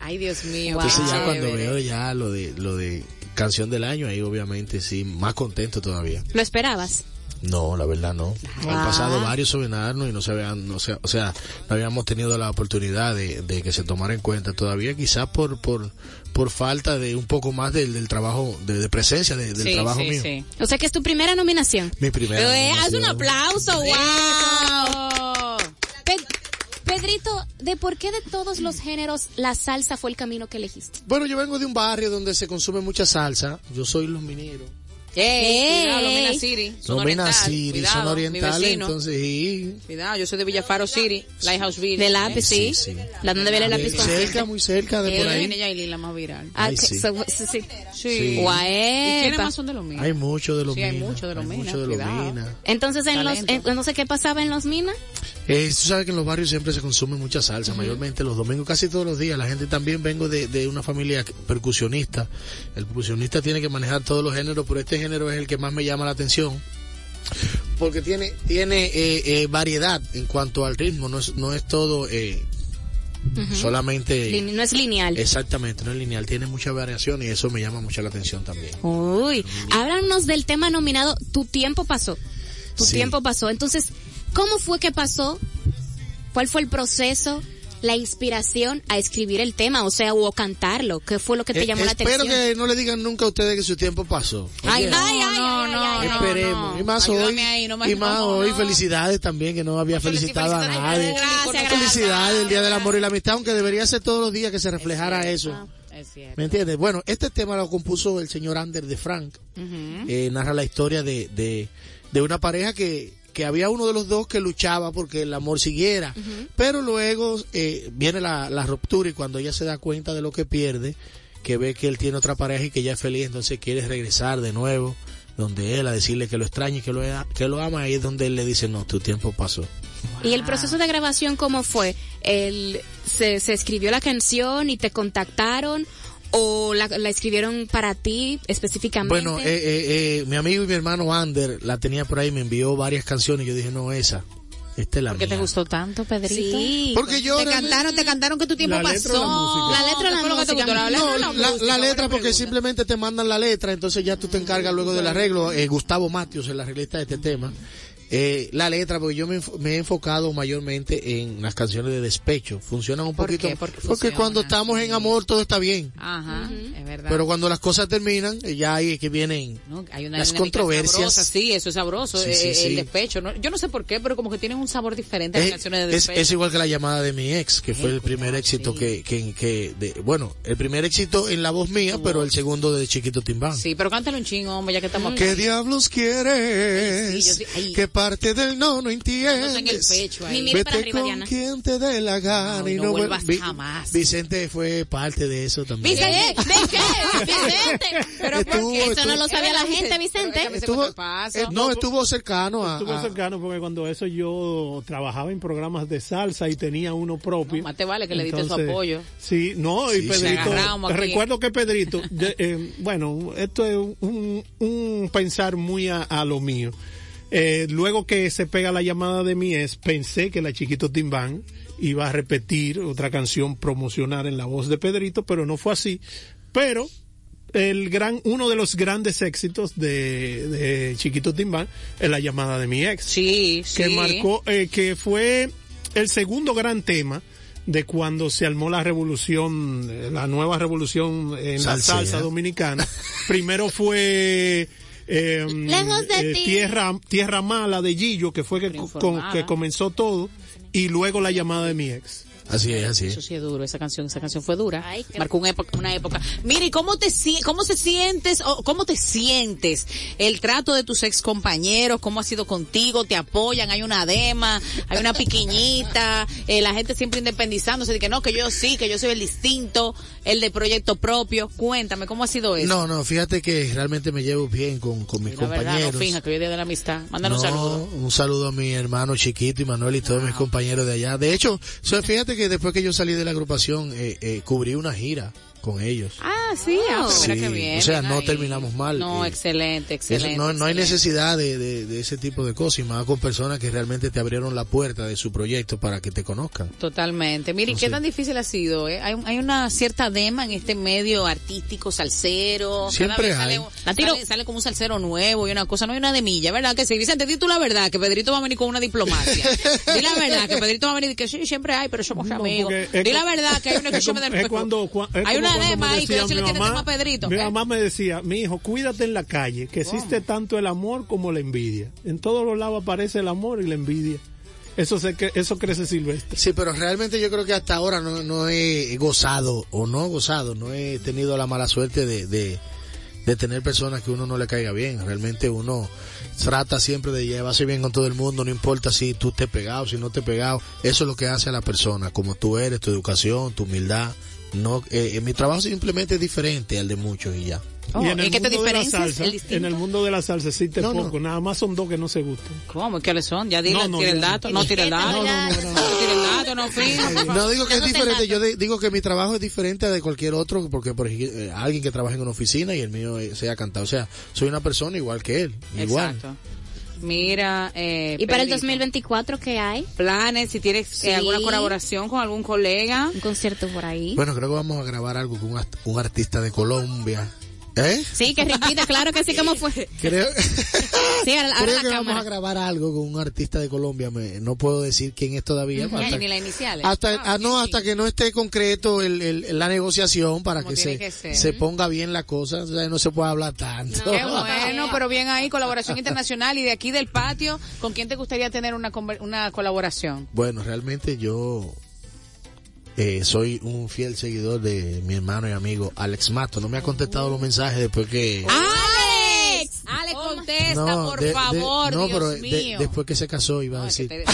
Ay, Dios mío. Entonces qué ya cuando veo ya lo de, lo de canción del año, ahí obviamente sí, más contento todavía. ¿Lo esperabas? No, la verdad no. Han pasado varios sobrenanos y no se habían, no se, o sea, no habíamos tenido la oportunidad de, de que se tomara en cuenta todavía, quizás por, por, por falta de un poco más del, del trabajo, de, de presencia de- del Sí, trabajo sí, mío. sí. O sea que es tu primera nominación. Mi primera. Eh, haz un aplauso, wow. ¡Wow! Pe- Pedrito, ¿de por qué de todos los géneros la salsa fue el camino que elegiste? Bueno, yo vengo de un barrio donde se consume mucha salsa. Yo soy los mineros. ¡Ey! Cuidado, Ey. Lomena City. Son oriental, City, cuidado, son orientales, entonces sí. Cuidado, yo soy de Villafaro City, Lighthouseville. De lápiz, sí. sí. La donde viene el lápiz Eh, consciente. cerca, muy cerca de Eh, por viene ahí. Yailin, la más viral. Ah, Ay, sí. so- sí, sí. Sí. Guaepa. ¿Y quiénes más son de los míos? Hay mucho de los Sí, hay minas. mucho de los hay mucho de minas. Entonces, en los, en- no sé qué pasaba en los minas. Eh, tú sabes que en los barrios siempre se consume mucha salsa, mayormente los domingos, casi todos los días. La gente también vengo de, de una familia percusionista. El percusionista tiene que manejar todos los géneros, pero este género es el que más me llama la atención. Porque tiene, tiene eh, eh, variedad en cuanto al ritmo, no es, no es todo eh, solamente... No es lineal. Exactamente, no es lineal, tiene mucha variación y eso me llama mucho la atención también. Uy, háblanos del tema nominado Tu tiempo pasó. Tu Sí. tiempo pasó. Entonces, ¿cómo fue que pasó? ¿Cuál fue el proceso? La inspiración a escribir el tema, o sea, o cantarlo. ¿Qué fue lo que te Eh, llamó la espero atención? que no le digan nunca a ustedes que su tiempo pasó. Ay, ay, ay, no, ay, no, ay, ay, ay. Esperemos. Y más Ayúdame hoy. ahí, no y más no, hoy. no. Felicidades también, que no había felicitado a nadie. Gracias. Felicidades, el Día del Amor y la Amistad, aunque debería ser todos los días que se reflejara eso. Es cierto. ¿Me entiendes? Bueno, este tema lo compuso el señor Ander de Frank. Eh, narra la historia de, de, de una pareja que, que había uno de los dos que luchaba porque el amor siguiera. Pero luego eh, viene la, la ruptura y cuando ella se da cuenta de lo que pierde, que ve que él tiene otra pareja y que ella es feliz, entonces quiere regresar de nuevo donde él a decirle que lo extraña y que lo, que lo ama, ahí es donde él le dice, no, tu tiempo pasó. ¿Y el proceso de grabación cómo fue? El, se, ¿Se escribió la canción y te contactaron? ¿O la, la escribieron para ti específicamente? Bueno, eh, eh, eh, mi amigo y mi hermano Ander la tenía por ahí, me envió varias canciones y yo dije, no, esa, esta es la ¿Por qué te gustó tanto, Pedrito? sí. Porque yo Te cantaron, te cantaron que tu tiempo La letra o la pasó. La letra la No, la música? la letra porque pregunta. simplemente te mandan la letra, entonces ya tú te encargas luego del arreglo. Eh, Gustavo Matios, el arreglista de este tema. Eh, la letra, porque yo me, he enfocado mayormente en las canciones de despecho. Funcionan un ¿Por poquito. qué? Porque cuando estamos en amor todo está bien. Ajá, es verdad. Pero cuando las cosas terminan, eh, ya ahí es que vienen No, hay una las controversias. sabrosa, sí, eso es sabroso, Sí, eh, sí, eh, sí. el despecho. ¿no? Yo no sé por qué, pero como que tienen un sabor diferente las Es, canciones de es- despecho. es igual que la llamada de mi ex, que fue el primer éxito sí. que, que, que de, bueno, el primer éxito en la voz mía, pero el segundo de Chiquito Timbán. Sí, pero cántalo un chingo, hombre, ya que estamos ¿Qué aquí. diablos quieres? Ay, sí, yo ay. ¿Qué parte del no no entiendes? en el pecho ahí. Ni mire para Vete arriba, con Diana. quien te dé la gana No, y no no, vuel- vuelvas Vi- jamás. Vicente fue parte de eso también. Vicente, ¿de qué? Vicente. Pero Estuvo- ¿por qué? Eso no lo sabía la gente, Vicente. Estuvo, eh, no, estuvo cercano a, Estuvo cercano porque cuando eso yo trabajaba en programas de salsa y tenía uno propio. No, más te vale que le diste su apoyo. Sí, no, y Sí. Pedrito, recuerdo que Pedrito, de- eh, bueno, esto es un, un pensar muy a, a lo mío. Eh, luego que se pega la llamada de mi ex, pensé que la Chiquito Timbán iba a repetir otra canción promocionar en la voz de Pedrito, pero no fue así. Pero el gran, uno de los grandes éxitos de, de Chiquito Timbán es la llamada de mi ex Sí, sí. que marcó, eh, que fue el segundo gran tema de cuando se armó la revolución, eh, la nueva revolución en la salsa dominicana. Primero fue eh, Lejos de eh, ti. tierra tierra mala de Gillo, que fue que, con- que comenzó todo, y luego la llamada de mi ex. Así es, así Eso es. sí es duro, esa canción, esa canción fue dura. Ay, Marcó una época, una época. Mire, ¿cómo te si- cómo se sientes o cómo te sientes el trato de tus ex compañeros? ¿Cómo ha sido contigo? ¿Te apoyan? ¿Hay una dema? ¿Hay una piquiñita? Eh, la gente siempre independizándose de que no, que yo sí, que yo soy el distinto, el de proyecto propio. Cuéntame, ¿cómo ha sido eso? No, no, fíjate que realmente me llevo bien con, con mis la verdad, compañeros. no finja que hoy es día de la amistad. Mándale un No, saludo. un saludo a mi hermano chiquito y Manuel y todos mis compañeros de allá. De hecho, fíjate que después que yo salí de la agrupación, eh, eh, cubrí una gira con ellos. Ah, sí, mira Sí, qué bien. o sea, no ahí. terminamos mal. No, Eh, excelente, Eso, excelente. no, no hay necesidad de, de- de ese tipo de cosas y más con personas que realmente te abrieron la puerta de su proyecto para que te conozcan. Totalmente. Mire, ¿y ¿qué tan difícil ha sido? eh? Hay, hay una cierta dema en este medio artístico, salsero. Cada Siempre vez hay. Sale, La tiro. sale, sale como un salsero nuevo y una cosa, no hay una demilla, ¿verdad? Que sí, Vicente, di tú la verdad, que Pedrito va a venir con una diplomacia. di la verdad, que Pedrito va a venir y que sí, siempre hay, pero somos No, amigos. Di la verdad, que hay una que yo me cuando, cua- es Hay una decía mi mamá- tema a Pedrito. Mi ¿eh? mamá me decía, mi hijo, cuídate en la calle, que existe tanto el amor como la envidia. En todos los lados aparece el amor y la envidia. Eso se que eso crece silvestre. Sí, pero realmente yo creo que hasta ahora no, no he gozado o no he gozado, no he tenido la mala suerte de, de, de tener personas que uno no le caiga bien. Realmente uno trata siempre de llevarse bien con todo el mundo, no importa si tú te pegado, si no te pegado. Eso es lo que hace a la persona, como tú eres, tu educación, tu humildad. No, eh, mi trabajo simplemente es diferente al de muchos y ya. Oh, y en el ¿y qué te mundo de la diferencias? salsa, ¿El en el mundo de la salsa existe No, no. poco, nada más son dos que no se gustan. ¿Cómo? ¿Qué son? Ya dile, No, no, tira el dato, no tira el dato. No, no, no, no tira el dato, no fin. No digo que es No te diferente, yo de- digo que mi trabajo es diferente de cualquier otro, porque por ejemplo, eh, alguien que trabaja en una oficina y el mío eh, sea cantado. O sea, soy una persona igual que él, igual. Exacto. Mira, eh, ¿Y para el Pedrito, 2024 qué hay? planes, si tienes eh, Sí. alguna colaboración con algún colega. Un concierto por ahí. Bueno, creo que vamos a grabar algo con un, art- un artista de Colombia. ¿Eh? Sí, que repita, claro que sí, ¿cómo fue? Creo, Sí, ahora, ahora creo la que vamos a grabar algo con un artista de Colombia. Me- no puedo decir quién es todavía. Hasta, ni las iniciales. hasta, Ah, ah, no, sí. hasta que no esté concreto el, el- la negociación para Como que se, que se ponga bien la cosa. O sea, no se puede hablar tanto. Qué bueno, pero bien ahí, colaboración internacional y de aquí del patio, ¿con quién te gustaría tener una, una colaboración? Bueno, realmente yo eh, soy un fiel seguidor de mi hermano y amigo Alex Mato. No me ha contestado los mensajes después que... ¡Alex! ¡Alex, contesta, por de- de- favor, no, Dios pero de- mío. después que se casó iba a No, decir. te-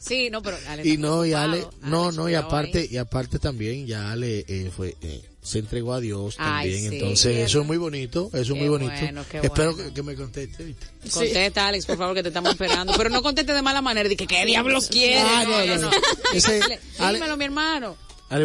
Sí, no, pero Alex Y no, y. Ale, no, no, y aparte, y aparte también, ya Ale eh, fue, eh, se entregó a Dios Ay, también, sí, entonces eso es muy bonito, eso es muy bonito. bueno, qué Espero bueno. que, que me conteste, ¿viste? Contesta, Alex, por favor, que te estamos esperando. Pero no conteste de mala manera. Dije, ¿qué diablos quiere? Ah, no, no, no, no. Ese- Dímelo, Ale- dímelo, mi hermano.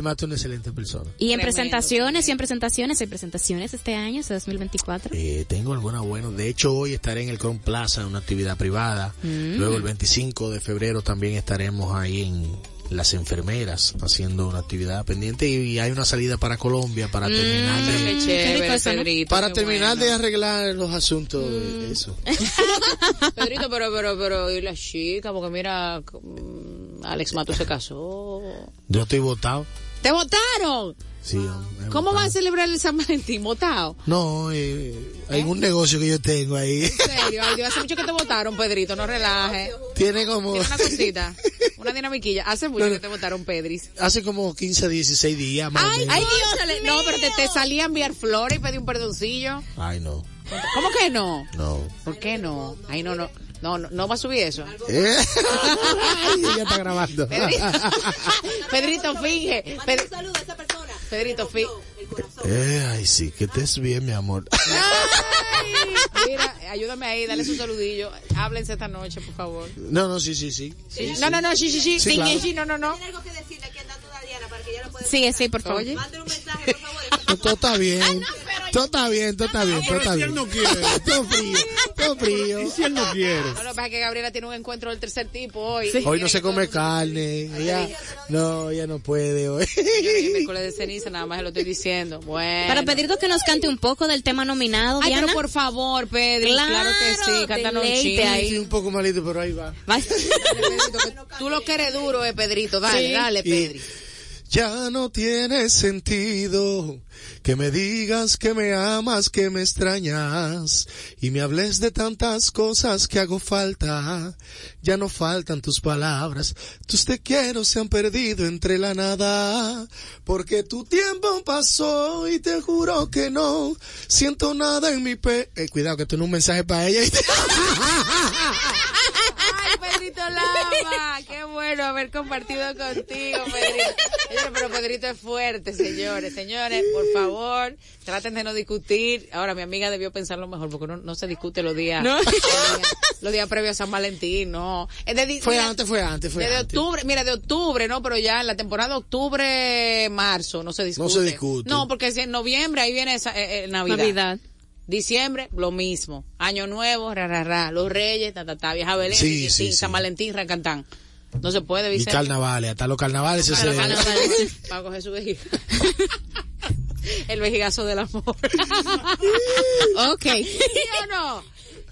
Mato es una excelente persona. Y en Tremendo, presentaciones, y en presentaciones, hay presentaciones este año, este 2024. Eh, tengo alguna buena. De hecho, hoy estaré en el Cron Plaza, en una actividad privada. Mm. Luego, el 25 de febrero, también estaremos ahí en Las Enfermeras, haciendo una actividad pendiente. Y hay una salida para Colombia para terminar Mm, de, chévere, para terminar de arreglar los asuntos de eso. Pedrito, pero, pero, pero, y la chica, porque mira, mm, Alex Mato se casó. Yo estoy votado. ¡Te votaron! Sí, ¿Cómo vas a celebrar el San Valentín? ¿Votado? No, eh, hay un negocio que yo tengo ahí. En serio, ay, Dios, hace mucho que te votaron, Pedrito, no relaje. Tiene como, Tiene una cosita, una dinamiquilla. Hace mucho No, que te votaron, Pedris. hace como 15, 16 días más o Ay, menos. ay, Dios, no, pero te, te salí a enviar flores y pedí un perdoncillo. Ay, no, ¿Cómo que no? no. ¿Por qué no? Ay, no, no. No, no, no va a subir eso. ¿Eh? Ay, ella está grabando. Pedrito, Pedrito finge. Ped- Pedrito finge. Eh, ay, sí, que estés bien, mi amor. Ay, mira, ayúdame ahí, dale su saludillo. Háblense esta noche, por favor. No, no, sí, sí, sí. Sí, No, no, no, sí, sí, sí. Sí, Sí, claro. sí, no, no, no. Sí, sí, por favor. Oye. Todo está bien. Todo está bien, todo está bien, todo Pero está si él bien. no quiere. Todo frío, todo frío. ¿Y si él no quiere? No, lo que pasa es que Gabriela tiene un encuentro del tercer tipo hoy. Hoy no se come carne. Ella, no, ella no puede hoy. Miércoles de ceniza, nada más se lo estoy diciendo. Bueno. Para Pedrito que nos cante un poco del tema nominado, Ay, Diana. pero por favor, Pedro. Claro, que sí, cántanos un chin. ahí. Sí, un poco malito, pero ahí va. Tú lo que eres duro, eh, Pedrito. Dale, Sí. dale, Y- Pedri. Ya no tiene sentido que me digas que me amas, que me extrañas y me hables de tantas cosas que hago falta. Ya no faltan tus palabras, tus te quiero se han perdido entre la nada, porque tu tiempo pasó y te juro que no siento nada en mi pe... Eh, cuidado que tú no un mensaje para ella. Ay, Pedrito Lama, qué bueno haber compartido contigo, Pedrito. Pero Pedrito es fuerte, señores. Señores, por favor, traten de no discutir. Ahora, mi amiga debió pensarlo mejor, porque no, no se discute los días, No. los días, los días previos a San Valentín, no. Es de- Fue mira, antes, fue antes, fue antes. octubre, mira, de octubre, ¿no? Pero ya en la temporada octubre-marzo no se discute. No se discute. No, porque si en noviembre ahí viene esa, eh, eh, Navidad. Navidad. Diciembre, lo mismo. Año Nuevo, ra, ra, ra. Los Reyes, ta, ta, ta. Vieja Belén, Sí, sí. San Valentín, Rancantán. No se puede, Y Vicente. carnavales, hasta los carnavales se celebran. carnavales, Para coger su vejiga. El vejigazo del amor. Ok. ¿Sí o no?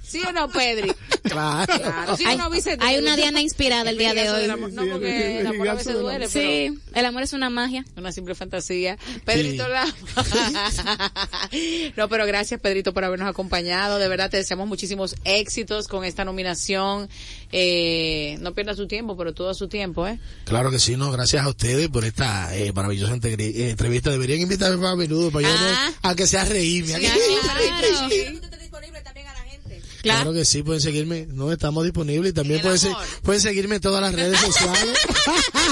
¿Sí o no, Pedri? Claro. Claro. ¿Sí o Hay, no, Vicente? hay una Diana inspirada el día de hoy. amor. No, porque el amor a veces duele, pero Sí, el amor es una magia. una simple fantasía. Pedrito Sí. Lama. no, pero gracias Pedrito por habernos acompañado. De verdad te deseamos muchísimos éxitos con esta nominación. Eh, no pierdas su tiempo, pero todo su tiempo, ¿eh? Claro que sí, no, gracias a ustedes por esta eh, maravillosa entrevista. Deberían invitarme más a menudo para yo Ah. no, a que sea reírme. Sí, Claro. Claro que sí, pueden seguirme, no estamos disponibles y también pueden, se- amor. pueden seguirme en todas las redes sociales.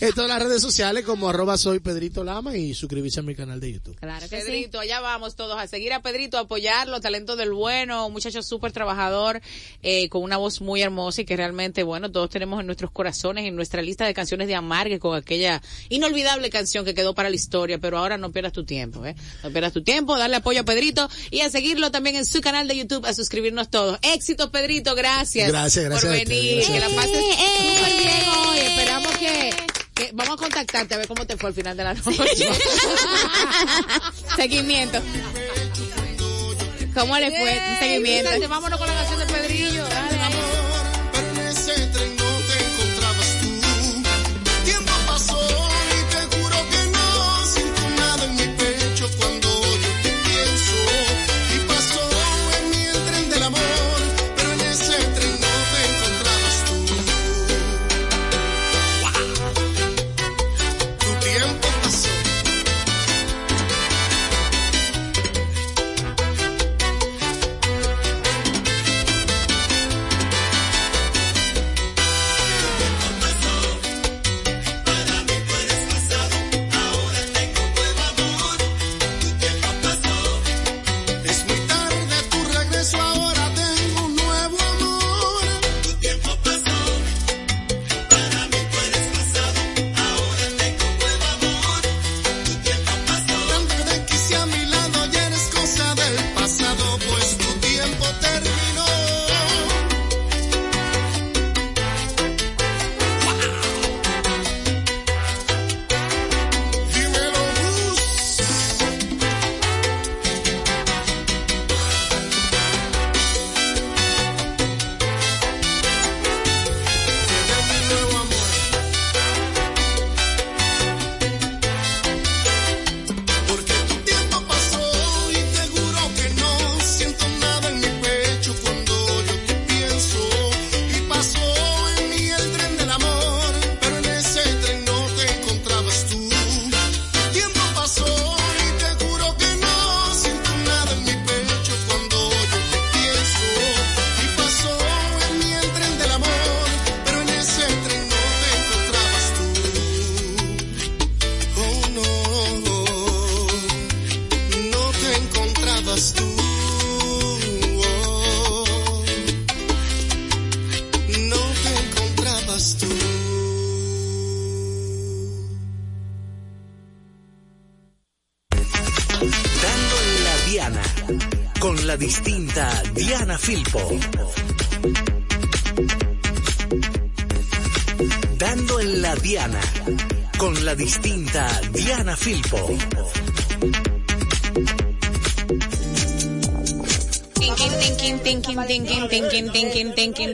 en todas las redes sociales como arroba soy Pedrito Lama y suscribirse a mi canal de YouTube. Claro que sí. Pedrito, allá vamos todos a seguir a Pedrito, a apoyarlo, talento del bueno, un muchacho súper trabajador, eh, con una voz muy hermosa y que realmente, bueno, todos tenemos en nuestros corazones, en nuestra lista de canciones de Amargue, con aquella inolvidable canción que quedó para la historia, pero ahora no pierdas tu tiempo, ¿eh? No pierdas tu tiempo, darle apoyo a Pedrito y a seguirlo también en su canal de YouTube, a suscribirnos todos. Éxitos, Pedrito, gracias. Gracias, gracias Por venir, gracias que la pases súper bien hoy. Esperamos que, que vamos a contactarte a ver cómo te fue al final de la noche. Seguimiento. ¿Cómo le fue? Seguimiento. Vámonos con la canción de Pedrillo.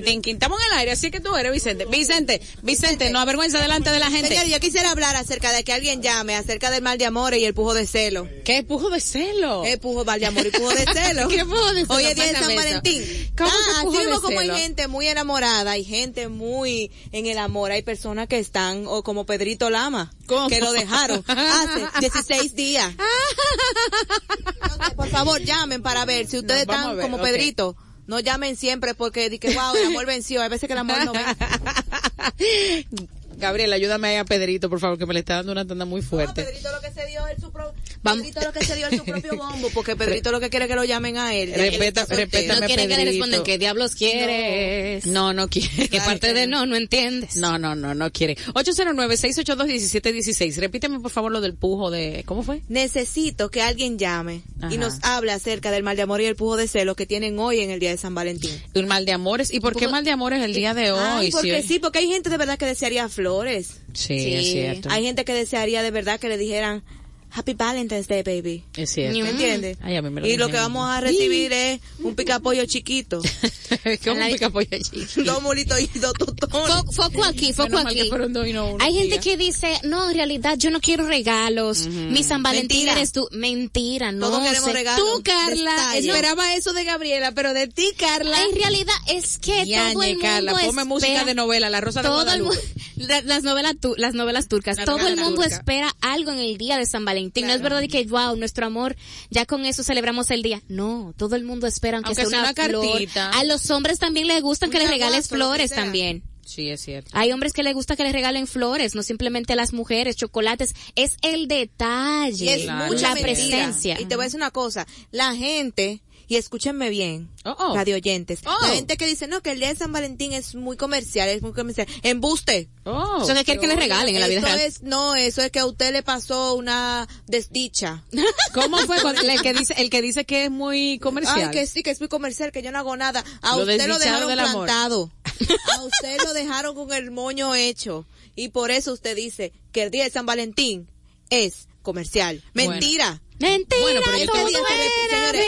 Tinkin. Estamos en el aire, así que tú eres Vicente. Vicente, Vicente, no avergüenza delante de la gente. Señor, yo quisiera hablar acerca de que alguien llame, acerca del mal de amor y el pujo de celo. ¿Qué pujo de celo? Eh, pujo, mal de amor y pujo de celo. ¿Qué pujo de celo? Hoy es día de San. Valentín. ¿Cómo ah, pujo así de mismo como hay gente muy enamorada, hay gente muy en el amor, hay personas que están, o como Pedrito Lama, ¿Cómo? que lo dejaron hace 16 días. Entonces, por favor, llamen para ver si ustedes No, están ver, como. Pedrito. No llamen siempre porque di que wow, el amor venció. Hay veces que el amor no vence. Gabriel, ayúdame ahí a Pedrito, por favor, que me le está dando una tanda muy No, fuerte. Pedrito lo que se dio es su pro- Vamos. Pedrito lo que se dio es su propio bombo, porque Pedrito lo que quiere es que lo llamen a él. Respeta- respétame, No quiere que le respondan qué diablos quieres. No, no quiere. Que parte de no, no entiendes. No, no, no, no quiere. 809-682-1716. Repíteme, por favor, lo del pujo de... ¿Cómo fue? Necesito que alguien llame Ajá. y nos hable acerca del mal de amor y el pujo de celo que tienen hoy en el día de San Valentín. Un mal de amores. ¿Y por qué mal de amores el día de hoy? Ay, porque sí, porque hay gente de verdad que desearía flores. Sí, Sí. es cierto. Hay gente que desearía de verdad que le dijeran Happy Valentine's Day, baby. Es cierto. ¿Me entiendes? Ay, a mí me lo y lo que vamos a recibir es un picapollo chiquito, ¿Cómo A la- pica pollo chico? dos molitos y dos foco aquí, foco aquí. fueron dos y no uno, Hay gente que dice, no, en realidad yo no quiero regalos. Mi San Valentín Mentira. eres tú. Mentira, no. Todos queremos sé. regalos. Tú, Carla, esperaba eso de Gabriela, pero de ti, Carla. En realidad es que todo Yañe, el mundo Carla, ponme espera- música de novela, La Rosa de todo el las novelas tu- las novelas turcas, todo el mundo espera algo en el día de San Valentín. No es verdad de que wow, nuestro amor, ya con eso celebramos el día. No, todo el mundo espera aunque, Aunque sea sea una, flor. cartita. A los hombres también les gustan que les regales flores también. Sí, es cierto. Hay hombres que les gusta que les regalen flores, no simplemente a las mujeres, chocolates. Es el Y detalle, es Claro. mucha la mentira. presencia. Y te voy a decir una cosa, la gente, y escúchenme bien, Oh, oh. radio oyentes, Oh. la gente que dice, no, que el día de San Valentín es muy comercial, es muy comercial, embuste. Oh. Eso que quieren que les regalen en la vida Eso real. es, no, eso es que a usted le pasó una desdicha. ¿Cómo fue el que dice el que dice que es muy comercial? Ay, que sí, que es muy comercial, que yo no hago nada. A Lo usted lo dejaron del plantado. A usted lo dejaron con el moño hecho. Y por eso usted dice que el día de San Valentín es comercial. Bueno. Mentira. Mentira, Bueno, pero yo te mentira.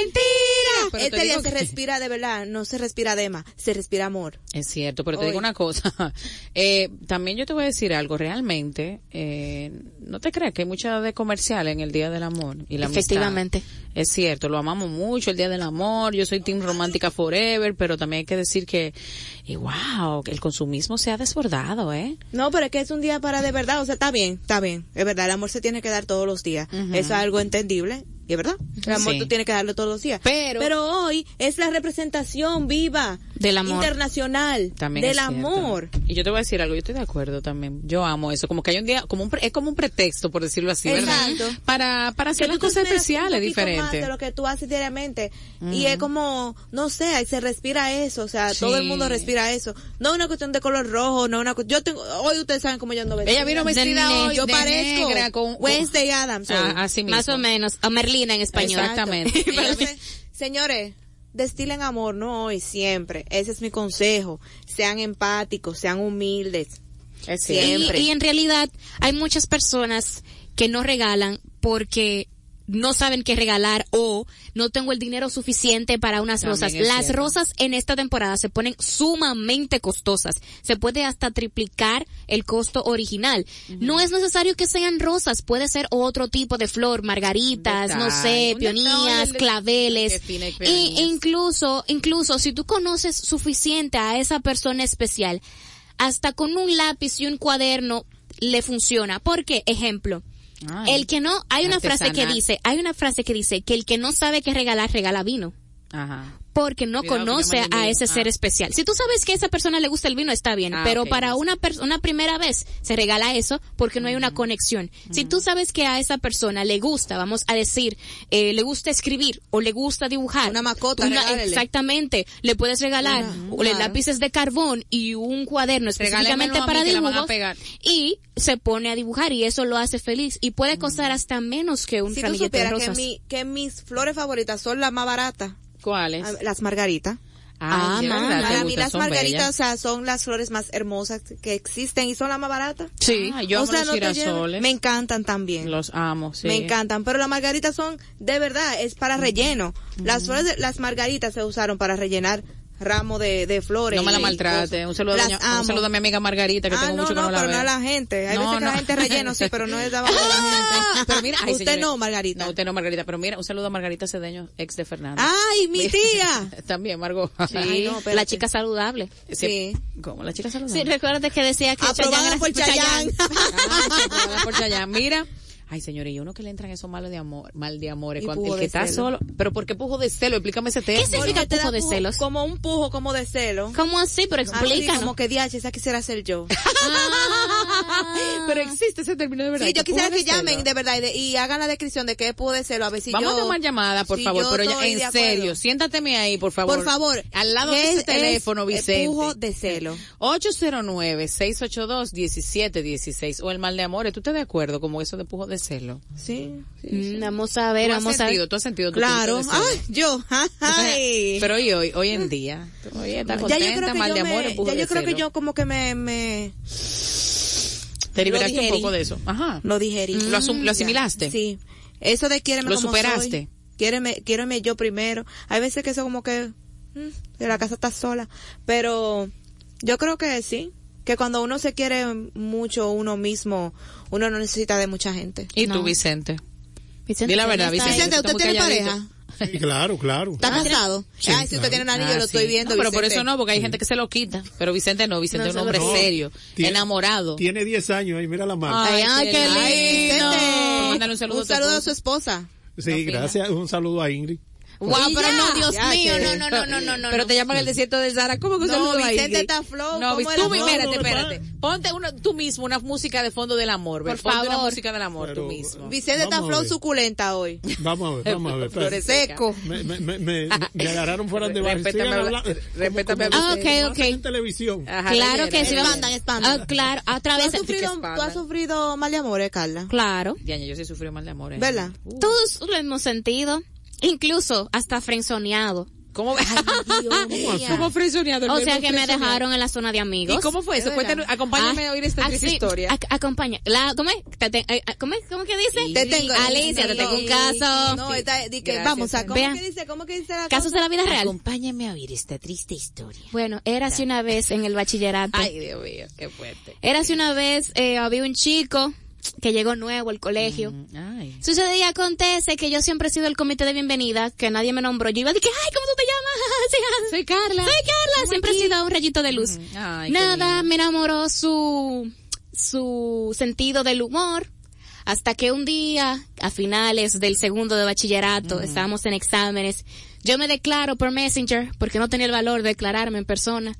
Pero este día se que- respira de verdad, no se respira dema, se respira amor. Es cierto, pero te digo una cosa. Eh, también yo te voy a decir algo. Realmente, eh, no te creas que hay mucha de comercial en el Día del Amor y la amistad. Efectivamente. Es cierto, lo amamos mucho, el Día del Amor. Yo soy Team Romántica Forever, pero también hay que decir que, y wow, el consumismo se ha desbordado, ¿eh? No, pero es que es un día para de verdad, o sea, está bien, está bien, es verdad, el amor se tiene que dar todos los días, eso es algo entendible, y es verdad, el amor Sí. tú tienes que darlo todos los días. Pero- hoy es la representación viva Del amor. internacional También del amor. Y yo te voy a decir algo, yo estoy de acuerdo también. Yo amo eso, como que hay un día, como un, pre- es como un pretexto, por decirlo así, ¿verdad? Exacto. Para, para hacer las cosas especiales, diferentes. de lo que tú haces diariamente y es como no sé se respira eso o sea todo el mundo respira eso no es una cuestión de color rojo no es una cu- yo tengo hoy ustedes saben cómo yo ando vestida Ella vino vestida De hoy, yo parezco negra, con, Wednesday Adams. Ah, así mismo. Más o menos. O Merlina en español. Exactamente. Entonces, señores, destilen amor, no hoy, siempre. Ese es mi consejo. Sean empáticos, sean humildes. Siempre. Y, y en realidad hay muchas personas que no regalan porque no saben qué regalar o no tengo el dinero suficiente para unas También rosas. Las cierto. rosas en esta temporada se ponen sumamente costosas. Se puede hasta triplicar el costo original. No es necesario que sean rosas, puede ser otro tipo de flor, margaritas, no sé, un peonías, detalle, claveles. E incluso, incluso si tú conoces suficiente a esa persona especial, hasta con un lápiz y un cuaderno le funciona. Porque, ejemplo, Ay, el que no, hay una frase que dice, hay una frase que dice que el que no sabe qué regalar, regala vino. Ajá. Porque no Cuidado conoce a ese ser Ah. especial. Si tú sabes que a esa persona le gusta el vino, está bien. Ah, pero para una persona, una primera vez, se regala eso porque no hay una conexión. Si tú sabes que a esa persona le gusta, vamos a decir, eh, le gusta escribir o le gusta dibujar. Una macota, regálele. exactamente. Le puedes regalar Una, o le claro. lápices de carbón y un cuaderno específicamente para dibujos. Y se pone a dibujar y eso lo hace feliz. Y puede costar hasta menos que un Si tú ramillete de supieras que, rosas. mi, que mis flores favoritas son las más baratas, ¿Cuáles? ah, las margaritas. Ah, de ma, verdad, te Para mí las margaritas, o sea, son las flores más hermosas que existen y son las más baratas. Sí. Ah, yo o amo sea, los no girasoles. Me encantan también. Los amo, sí. Me encantan, pero las margaritas son de verdad, es para relleno. Las flores, de- las margaritas se usaron para rellenar ramos de, de flores. No me la maltrate. Un saludo, a doña- un saludo a mi amiga Margarita, que ah, tengo no, mucho que no, no la pero no veo. a la gente. Hay No, veces que no. la gente relleno, sí, pero no es de abajo de la gente. Pero mira, ay, usted señores. no, Margarita. No, usted no, Margarita. Pero mira, un saludo a Margarita Cedeño, ex de Fernando. Ay, mi tía. También, Margot. Sí, Ay, no, la chica saludable. Sí. ¿Cómo? ¿La chica saludable? Sí, recuérdate que decía que Aprobada Chayanne por era- Chayanne. Ah, aprobada por Chayanne. Mira, Ay, señores, y uno que le entran esos malos de amor, mal de amores, cuando el que de está celo. solo, pero ¿por qué pujo de celo? Explícame ese tema. ¿Qué significa te pujo de pujo- celos? Como un pujo, como de celo. ¿Cómo así? Pero explícanos. como que diache, esa quisiera ser yo. Pero existe ese término de verdad. Sí, yo quisiera que de celo. llamen de verdad y, de- y hagan la descripción de qué pujo de celo, a ver si Vamos yo... a tomar llamada, por si favor, pero ya, en serio, siéntateme ahí, por favor. Por favor. Al lado ¿qué de ese es teléfono, el Vicente. pujo de celo. 809-682-1716 o el mal de amores. ¿Tú estás de acuerdo como eso de pujo de celo? Sí. Mm, Vamos a ver, ¿Tú has vamos a sentido, ver. tú has sentido tu Claro. Ay, yo. Ay. Pero hoy, hoy, hoy en día, tú hoy estás ya yo creo que mal yo, de amores, me, ya yo creo que yo como que me, me Te liberaste un poco de eso. Ajá. lo digerí. ¿Lo, asum- lo Ya. asimilaste? Sí. Eso de quiéreme ¿Lo como superaste? soy. Quiéreme, quiéreme yo primero. Hay veces que eso como que mm, la casa está sola, pero yo creo que sí, que cuando uno se quiere mucho uno mismo, uno no necesita de mucha gente. ¿Y tú, No. Vicente? Vicente, Di la verdad, ¿dónde está Vicente. Vicente, ¿usted muy tiene pareja? Sí, claro, claro. ¿Está casado? Sí, Ay, si usted claro. tiene un anillo, Ah, lo estoy sí. viendo. No, pero por Vicente. eso no, porque hay gente que se lo quita. Pero Vicente no, Vicente No es un hombre serio, Tiene- enamorado. Tiene 10 años ahí, mira la mano. Ay, Ay, qué lindo. Vicente. Un saludo a tu a su esposa. sí, no, gracias. Un saludo a Ingrid. Guau, Y pero ya. no, Dios Ya, mío, que- no, no, no, no, no, no. Pero no. te llaman el desierto del Sahara. ¿Cómo que un No, saludo a Vicente Ingrid? está flow, No, ¿cómo tú, espérate, espérate. Ponte una, tú mismo una música de fondo del amor. Por Por Ponte una favor. música del amor Pero- tú mismo. Vicente está flow suculenta hoy. Vamos a ver, vamos a ver. Flores. Seco. Me, me, me, me, agarraron fuera de barrio. Respétame Ah, Vicente. ok, como hacen en ok. televisión. Ajá, Claro que sí. leyera. Expandan, expandan. Ah, claro, a ¿Tú través has, de... sufrido, tú has sufrido mal de amores, Carla? Claro. Diana, yo sí sufrí mal de amor. ¿eh? ¿Verdad? Uh. Todos lo hemos sentido. Incluso hasta frenzoneado. ¿Cómo, ¿Cómo frenzoneado? O sea que me dejaron en la zona de amigos. ¿Y cómo fue eso? Cuéntanos, acompáñame Ah, a oír esta ah, triste sí, historia. ac- acompaña. La, ¿Cómo es? Te te- eh, ¿Cómo es? ¿Cómo que dice? Te tengo. Alicia, te tengo un caso. No, está, di que, Gracias, vamos a, ¿cómo Vean. que dice? ¿Cómo que dice la Casos de cosa? la vida real. Acompáñame a oír esta triste historia. Bueno, era así una vez en el bachillerato. Ay, Dios mío, qué fuerte. Era así una vez, eh, había un chico que llegó nuevo al colegio. Ay. Sucede y acontece que yo siempre he sido el comité de bienvenida, que nadie me nombró. Yo iba a decir, ay, ¿cómo tú te llamas? Ah, Soy Carla. Soy Carla, siempre he sido un rayito de luz. Ay, qué Nada, me enamoró su, su sentido del humor. Hasta que un día, a finales del segundo de bachillerato, estábamos en exámenes, yo me declaro por Messenger, porque no tenía el valor de declararme en persona.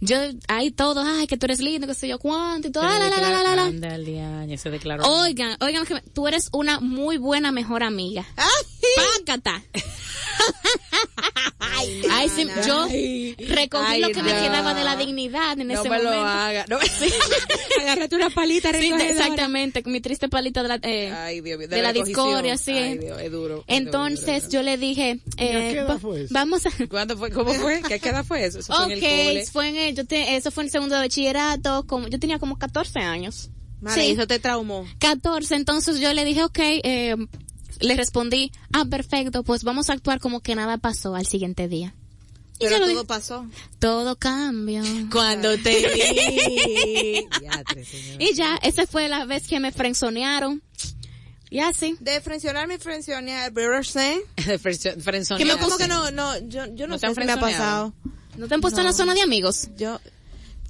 Yo, ahí todo, ay, que tú eres lindo, que sé yo cuánto, y todo, ah, la, la, la, la, la, la. Anda, el diaño, se declaró. Oigan, oigan, que me- tú eres una muy buena mejor amiga. Pácata. Ay, sí, yo recogí Ay, lo que me no. quedaba de la dignidad en no ese me momento. lo haga. No. Agárrate una palita Sí, exactamente, con mi triste palita de la, eh, Ay, Dios mío, de la recogición. discordia, sí. Ay, Dios, es duro. es Entonces duro, yo le dije, ¿Y a eh, qué edad fue eso? vamos a... ¿Cuándo fue? ¿Cómo fue? ¿Qué, edad fue eso? Eso fue en el cole. Ok, fue en el- yo te- eso fue en segundo de bachillerato, como, yo tenía como 14 años. Madre, Sí. eso te traumó. 14, entonces yo le dije, ok, eh, le respondí, ah, perfecto, pues vamos a actuar como que nada pasó al siguiente día. Y Pero todo dije, pasó. todo cambió. Cuando te vi. Y ya, esa fue la vez que me frenzonearon. Y así. De frencionarme, frencionar, pero sé. Frenzo- Que me como que no, no, yo, yo no, ¿No te sé si me ha pasado. ¿No te han puesto en la zona de amigos? Yo,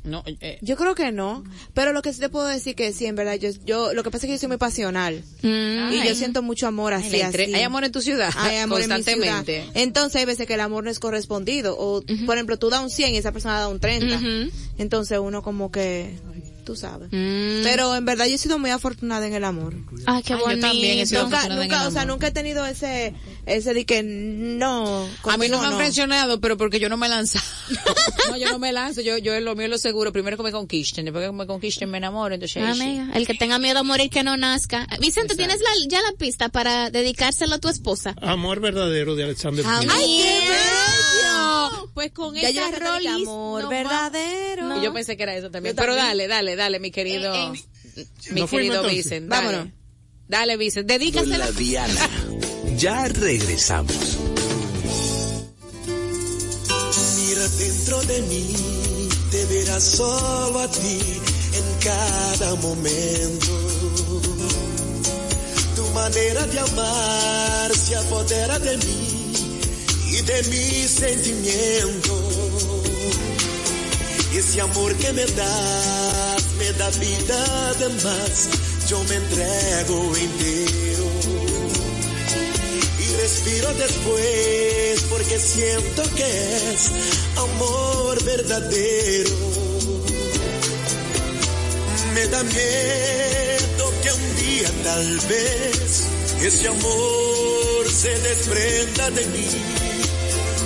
No, eh, yo creo que no. Pero lo que sí te puedo decir que sí, en verdad, yo, yo, lo que pasa es que yo soy muy pasional. Mm. Y yo siento mucho amor así, entre- así. Hay amor en tu ciudad. Hay amor en mi constantemente. ciudad. Entonces hay veces que el amor no es correspondido. O, por ejemplo, tú das un 100 y esa persona da un 30. Ujú. Entonces uno como que, tú sabes. Mm. Pero en verdad yo he sido muy afortunada en el amor. Ay, qué Ay, yo bonito. también he sido Nunca, afortunada en nunca, el o sea, amor. nunca he tenido ese, ese de que no. A mí no me han frencionado, pero porque yo no me lanzo. no, yo no me lanzo. Yo, yo lo mío es lo seguro. Primero que me conquisten. Después que me conquisten me enamoro. Entonces. Amiga, el que tenga miedo a morir que no nazca. Vicente, ¿tienes la, ya la pista para dedicárselo a tu esposa? Amor verdadero de Alexander. ¡Ay, qué bello! Pues con Ya esta rolis. amor verdadero. Y yo pensé que era eso también. Yo Pero también. dale, dale, dale, mi querido. Eh, Mi ¿No fuimos querido? Vicente. Vámonos. Dale, Vicente. La Diana. Ya regresamos. Mira dentro de mí, te verás solo a ti en cada momento. Tu manera de amar se apodera de mí y de mi sentimiento. Ese amor que me das me da vida de más, yo me entrego entero. Respiro después porque siento que es amor verdadero. Me da miedo que un día tal vez ese amor se desprenda de mí,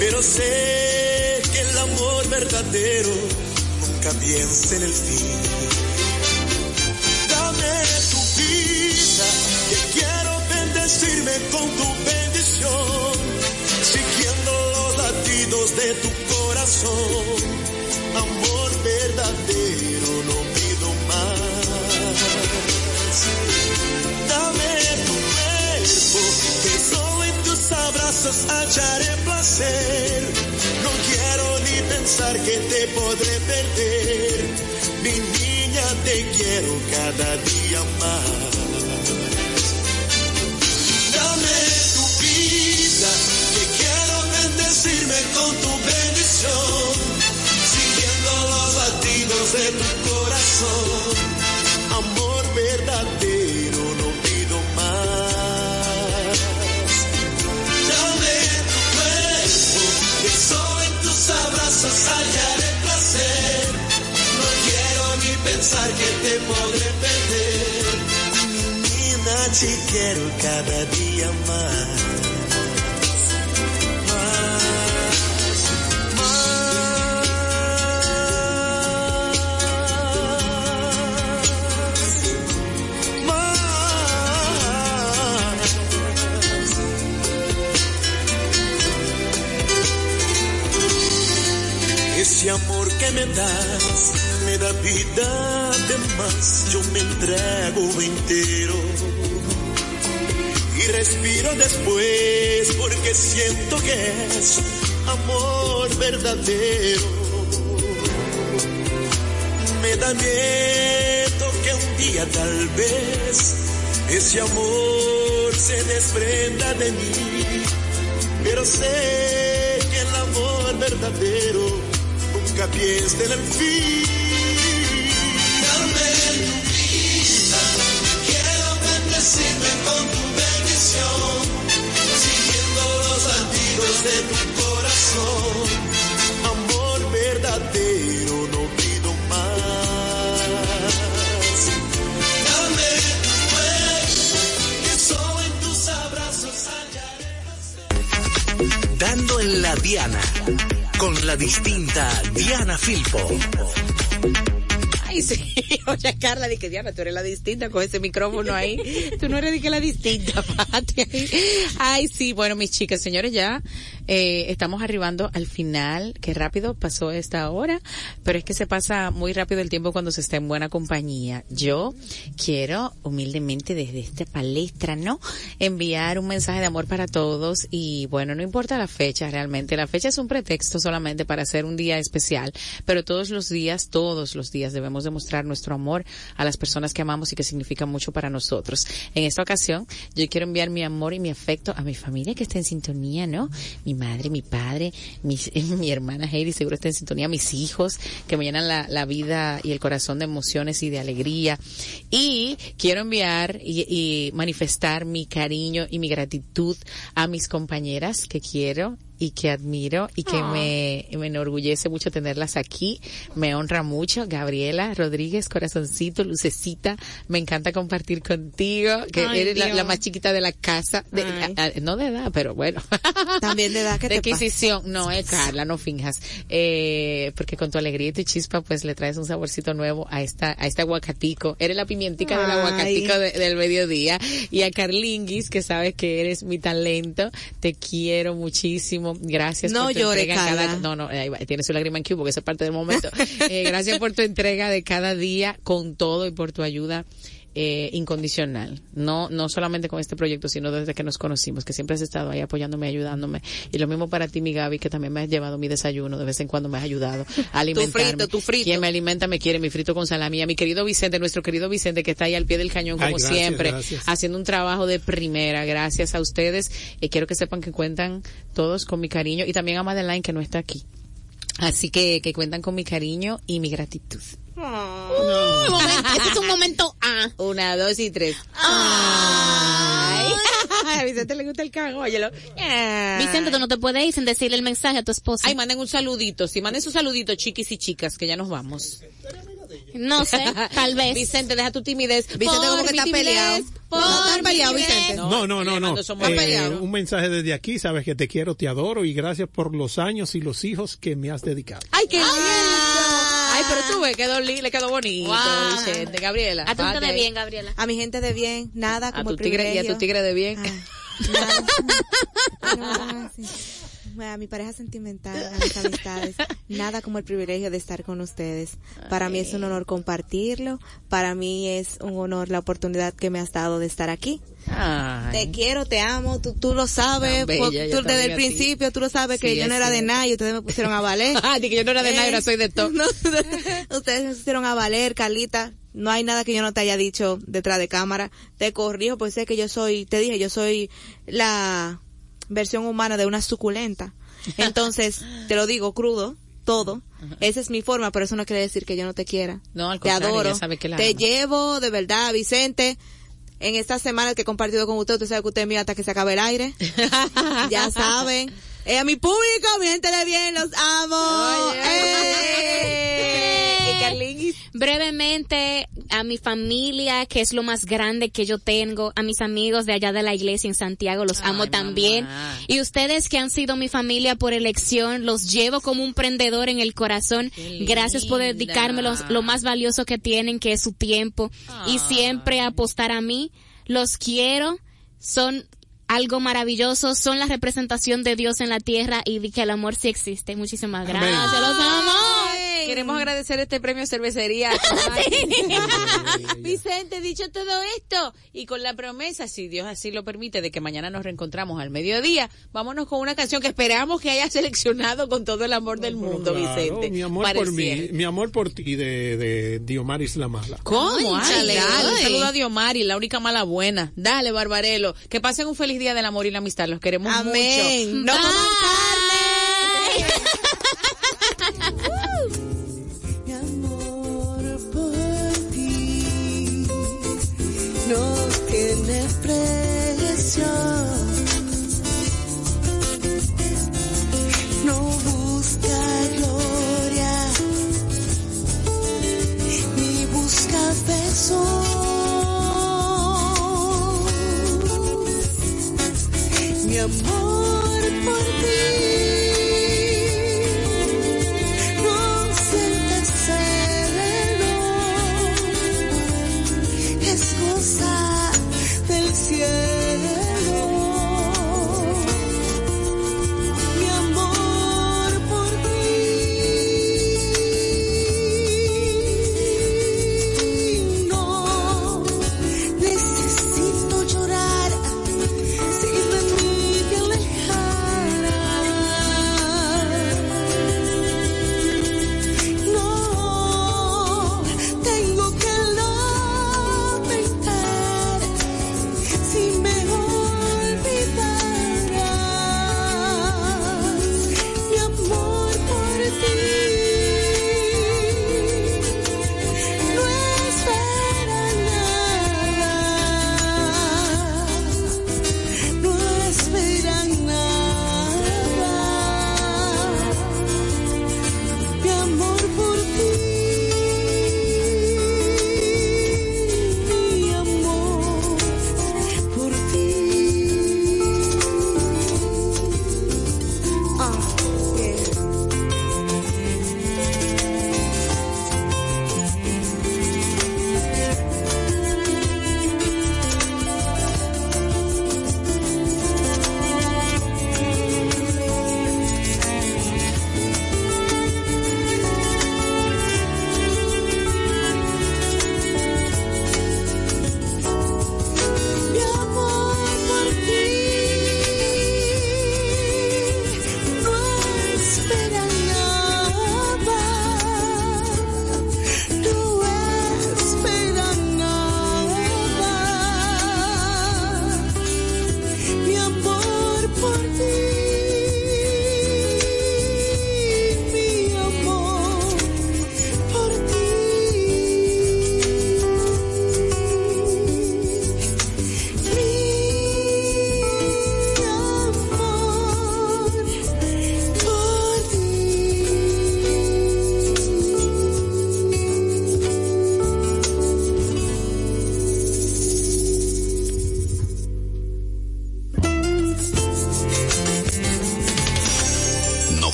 pero sé que el amor verdadero nunca piensa en el fin. Dame tu vida, que quiero bendecirme con tu bendición, Amor verdadero, no pido más. Dame tu cuerpo, que solo en tus abrazos hallaré placer. No quiero ni pensar que te podré perder. Mi niña, te quiero cada día más. Dame tu vida, que quiero bendecirme con tu de tu corazón. Amor verdadero, no pido más. Dame tu cuerpo, que solo en tus abrazos hallaré placer. No quiero ni pensar que te podré perder. Nina, te quiero cada día. Más, Ese amor que me das me da vida de más. Yo me entrego entero y respiro después porque siento que es amor verdadero. Me da miedo que un día tal vez ese amor se desprenda de mí, pero sé que el amor verdadero fin. Dame tu vida, quiero bendecirme con tu bendición, siguiendo los latidos de tu corazón. Amor verdadero, no pido más. Dame tu cuerpo, que solo en tus abrazos hallaré. Dando en la Diana, con la distinta Diana Filpo. Ay, sí. Oye, Carla, di que Diana, tú eres la distinta con ese micrófono ahí. Tú no eres de que la distinta, Pati. Ay, sí. Bueno, mis chicas, señores, ya eh, estamos arribando al final. Qué rápido pasó esta hora. Pero es que se pasa muy rápido el tiempo cuando se está en buena compañía. Yo quiero, humildemente, desde esta palestra, ¿no? Enviar un mensaje de amor para todos. Y bueno, no importa la fecha realmente. La fecha es un pretexto solamente para hacer un día especial. Pero todos los días, todos los días debemos demostrar nuestro amor a las personas que amamos y que significan mucho para nosotros. En esta ocasión, yo quiero enviar mi amor y mi afecto a mi familia que está en sintonía, ¿no? Madre, mi padre, mis- mi hermana Heidi seguro está en sintonía, mis hijos que me llenan la, la vida y el corazón de emociones y de alegría. Y quiero enviar y, y manifestar mi cariño y mi gratitud a mis compañeras que quiero y que admiro y que me, me enorgullece mucho tenerlas aquí. Me honra mucho. Gabriela Rodríguez, corazoncito, lucecita. Me encanta compartir contigo, que Ay, eres la, más chiquita de la casa. De- Ay. a- a- no de edad, pero bueno. También de edad que de te pasa. adquisición. No, es Carla, no finjas. Eh, porque con tu alegría y tu chispa, pues le traes un saborcito nuevo a esta, a este aguacatico. Eres la pimientica del Ay. aguacatico de- del mediodía. Y a Carlinguis, que sabes que eres mi talento. Te quiero muchísimo. Gracias No por tu llores, entrega en cada, no, no, tiene su lágrima en cubo, que esa es parte del momento. Eh, gracias por tu entrega de cada día con todo y por tu ayuda eh, incondicional. No, no solamente con este proyecto, sino desde que nos conocimos, que siempre has estado ahí apoyándome, ayudándome. Y lo mismo para ti, mi Gaby, que también me has llevado mi desayuno, de vez en cuando me has ayudado a alimentarme. frito, tu frito. Quien me alimenta me quiere, mi frito con salami. A mi querido Vicente, nuestro querido Vicente, que está ahí al pie del cañón, Ay, como gracias, siempre, gracias. haciendo un trabajo de primera. Gracias a ustedes. Y quiero que sepan que cuentan todos con mi cariño. Y también a Madeline, que no está aquí Así que, que cuentan con mi cariño y mi gratitud. Momento, ese es un momento A. Una, dos y tres. Ay. A Vicente le gusta el cago, óyelo. Vicente, tú no te puedes ir sin decirle el mensaje a tu esposa. Ay, manden un saludito. Sí, manden su saludito, chiquis y chicas, que ya nos vamos. No sé, tal vez. Vicente, deja tu timidez. Vicente como que está peleado. Por No, está peleado, timidez. Vicente. No, no, no, no. Eh, un mensaje desde aquí, sabes que te quiero, te adoro y gracias por los años y los hijos que me has dedicado. Ay, qué lindo. Ay, pero tú ves, quedó, le quedó bonito, Wow. Vicente. Gabriela. A tu gente de bien, Gabriela. A mi gente de bien, nada A como tu el tigre, y a tu tigre de bien. Ah, nada. Sí. A mi pareja sentimental, a mis amistades, nada como el privilegio de estar con ustedes. Para mí es un honor compartirlo, para mí es un honor la oportunidad que me has dado de estar aquí. Ay. Te quiero, te amo, tú, tú lo sabes, Tan bella, por- yo tú desde el ti. principio tú lo sabes que yo no era de nada y ustedes me pusieron a valer. Ah, que yo no era de nada, Eh, ahora soy de todo. no, ustedes me pusieron a valer, Carlita. No hay nada que yo no te haya dicho detrás de cámara. Te corrijo, pues sé que yo soy, te dije, yo soy la versión humana de una suculenta. Entonces, te lo digo crudo, todo. Esa es mi forma, pero eso no quiere decir que yo no te quiera. No, al te adoro. sabe que la te ama. llevo, de verdad, Vicente. En estas semanas que he compartido con usted, usted sabe que usted es mío hasta que se acabe el aire. ya saben. Eh, a mi público, mi gente de bien, los amo. Eh. Y Carlingui. Brevemente, a mi familia, que es lo más grande que yo tengo, a mis amigos de allá de la iglesia en Santiago, los amo Ay, también. mamá. Y ustedes que han sido mi familia por elección, los llevo como un prendedor en el corazón. Qué Gracias por linda. dedicarme los- lo más valioso que tienen, que es su tiempo. Y siempre apostar a mí. Los quiero. Son algo maravilloso, son la representación de Dios en la tierra y que el amor sí existe. Muchísimas gracias, los amo. Queremos agradecer este premio cervecería. Vicente, dicho todo esto y con la promesa, si Dios así lo permite, de que mañana nos reencontramos al mediodía, vámonos con una canción que esperamos que haya seleccionado con todo el amor del mundo, Claro, Vicente. Mi amor por mí, mi amor por ti de, de Diomaris la Mala. ¿Cómo? Ay, dale, un saludo a Diomari, la única mala buena. Dale, Barbarelo. Que pasen un feliz día del amor y la amistad. Los queremos Amén. mucho. No Bye. coman Mi tiene precio. No busca gloria ni busca besos. Mi amor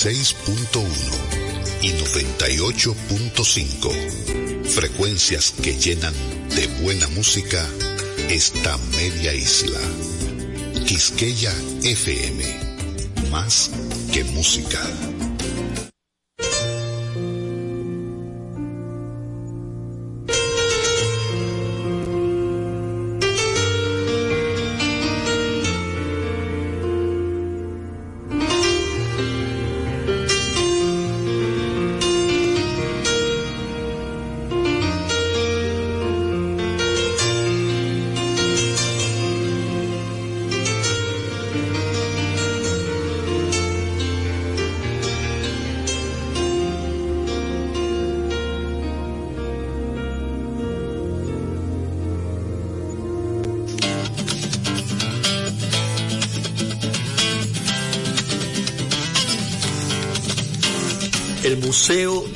96.1 y 98.5. Frecuencias que llenan de buena música esta media isla. Quisqueya FM. Más que música.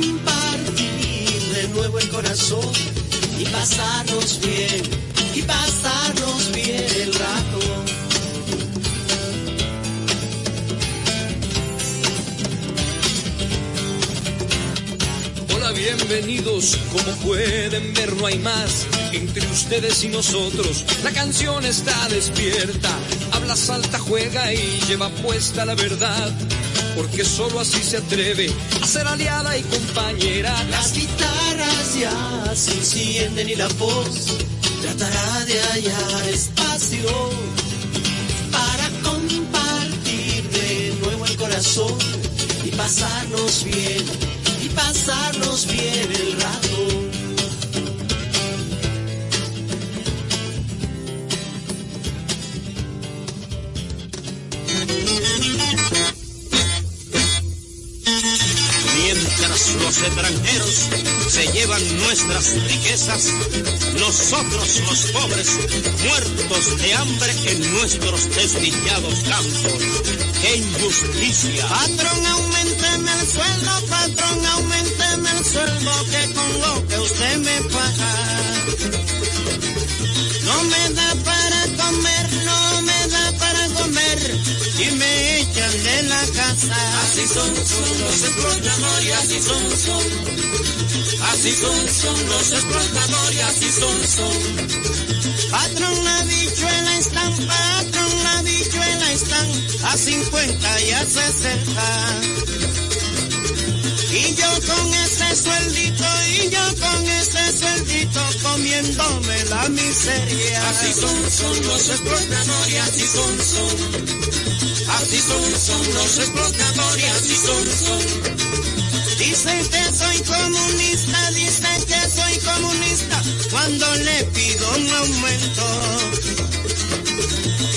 compartir de nuevo el corazón y pasarnos bien, y pasarnos bien el rato. Hola, bienvenidos, como pueden ver no hay más entre ustedes y nosotros. La canción está despierta, habla, salta, juega y lleva puesta la verdad porque solo así se atreve a ser aliada y compañera. Las guitarras ya se encienden y la voz tratará de hallar espacio para compartir de nuevo el corazón y pasarnos bien, y pasarnos bien el rato. Los extranjeros se llevan nuestras riquezas, nosotros los pobres, muertos de hambre en nuestros desdichados campos. ¡Qué injusticia! Patrón, aumenteme el sueldo, patrón, aumenteme el sueldo, que con lo que usted me paga, no me da para comer, Así son, son los explotadores, así son, son. Así son, son los explotadores, así son, son. Patrón la bichuela están, patrón la bichuela están a 50 y a 60. Y yo con ese sueldito, y yo con ese sueldito comiéndome la miseria. Así son, son los explotadores, así son, son. Así son, son los explotadores, así son, son. Dicen que soy comunista, dicen que soy comunista cuando le pido un aumento.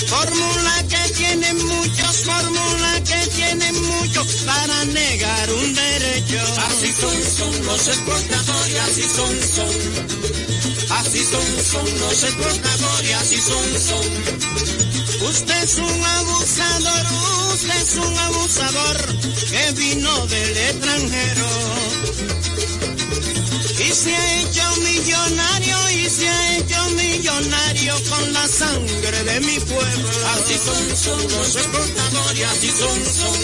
Fórmula que tienen muchos, fórmula que tienen muchos para negar un derecho. Así son, son los explotadores, así son, son. Así son, son los explotadores, así son, son. Usted es un abusador, usted es un abusador que vino del extranjero. Y se ha hecho millonario, y se ha hecho millonario con la sangre de mi pueblo. Así son, son los exportadores, así son, son.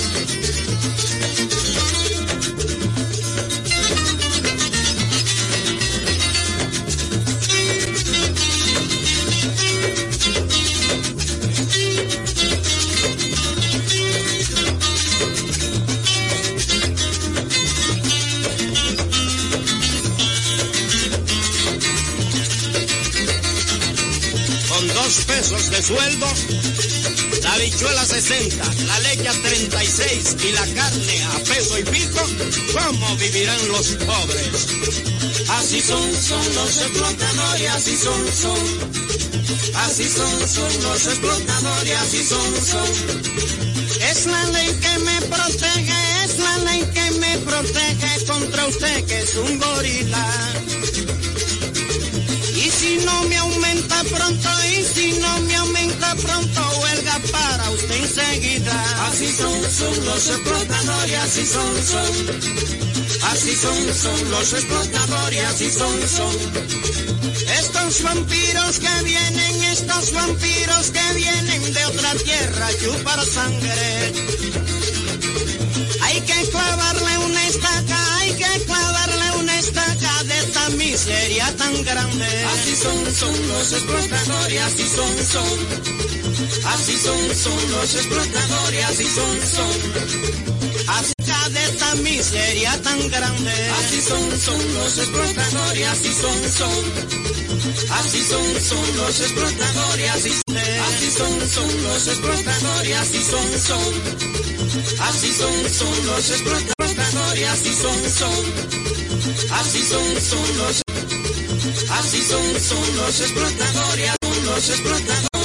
De sueldo, la bichuela 60, la leche a 36 y la carne a peso y pico, ¿cómo vivirán los pobres? Así son, son los explotadores, así son, son. Así son, son los explotadores, así son, son. Es la ley que me protege, es la ley que me protege contra usted que es un gorila. No me aumenta pronto, y si no me aumenta pronto, huelga para usted enseguida. Así son, son los explotadores, así son, son. Así son, son los explotadores, así son, son. Estos vampiros que vienen, estos vampiros que vienen de otra tierra a chupar sangre. Hay que clavarle una estaca, hay que clavarle miseria tan grande. Así son, son los explotadores, así son, son. Así son, son los explotadores, así son, son. Acerca de esta miseria tan grande. Así son, son los explotadores, así son, son. Así son, son los explotadores, así son. Así son, son los explotadores, así son, son. Así son, son los explotadores, así son, son. Así son, son los Así son, son los explotadores, son los explotadores.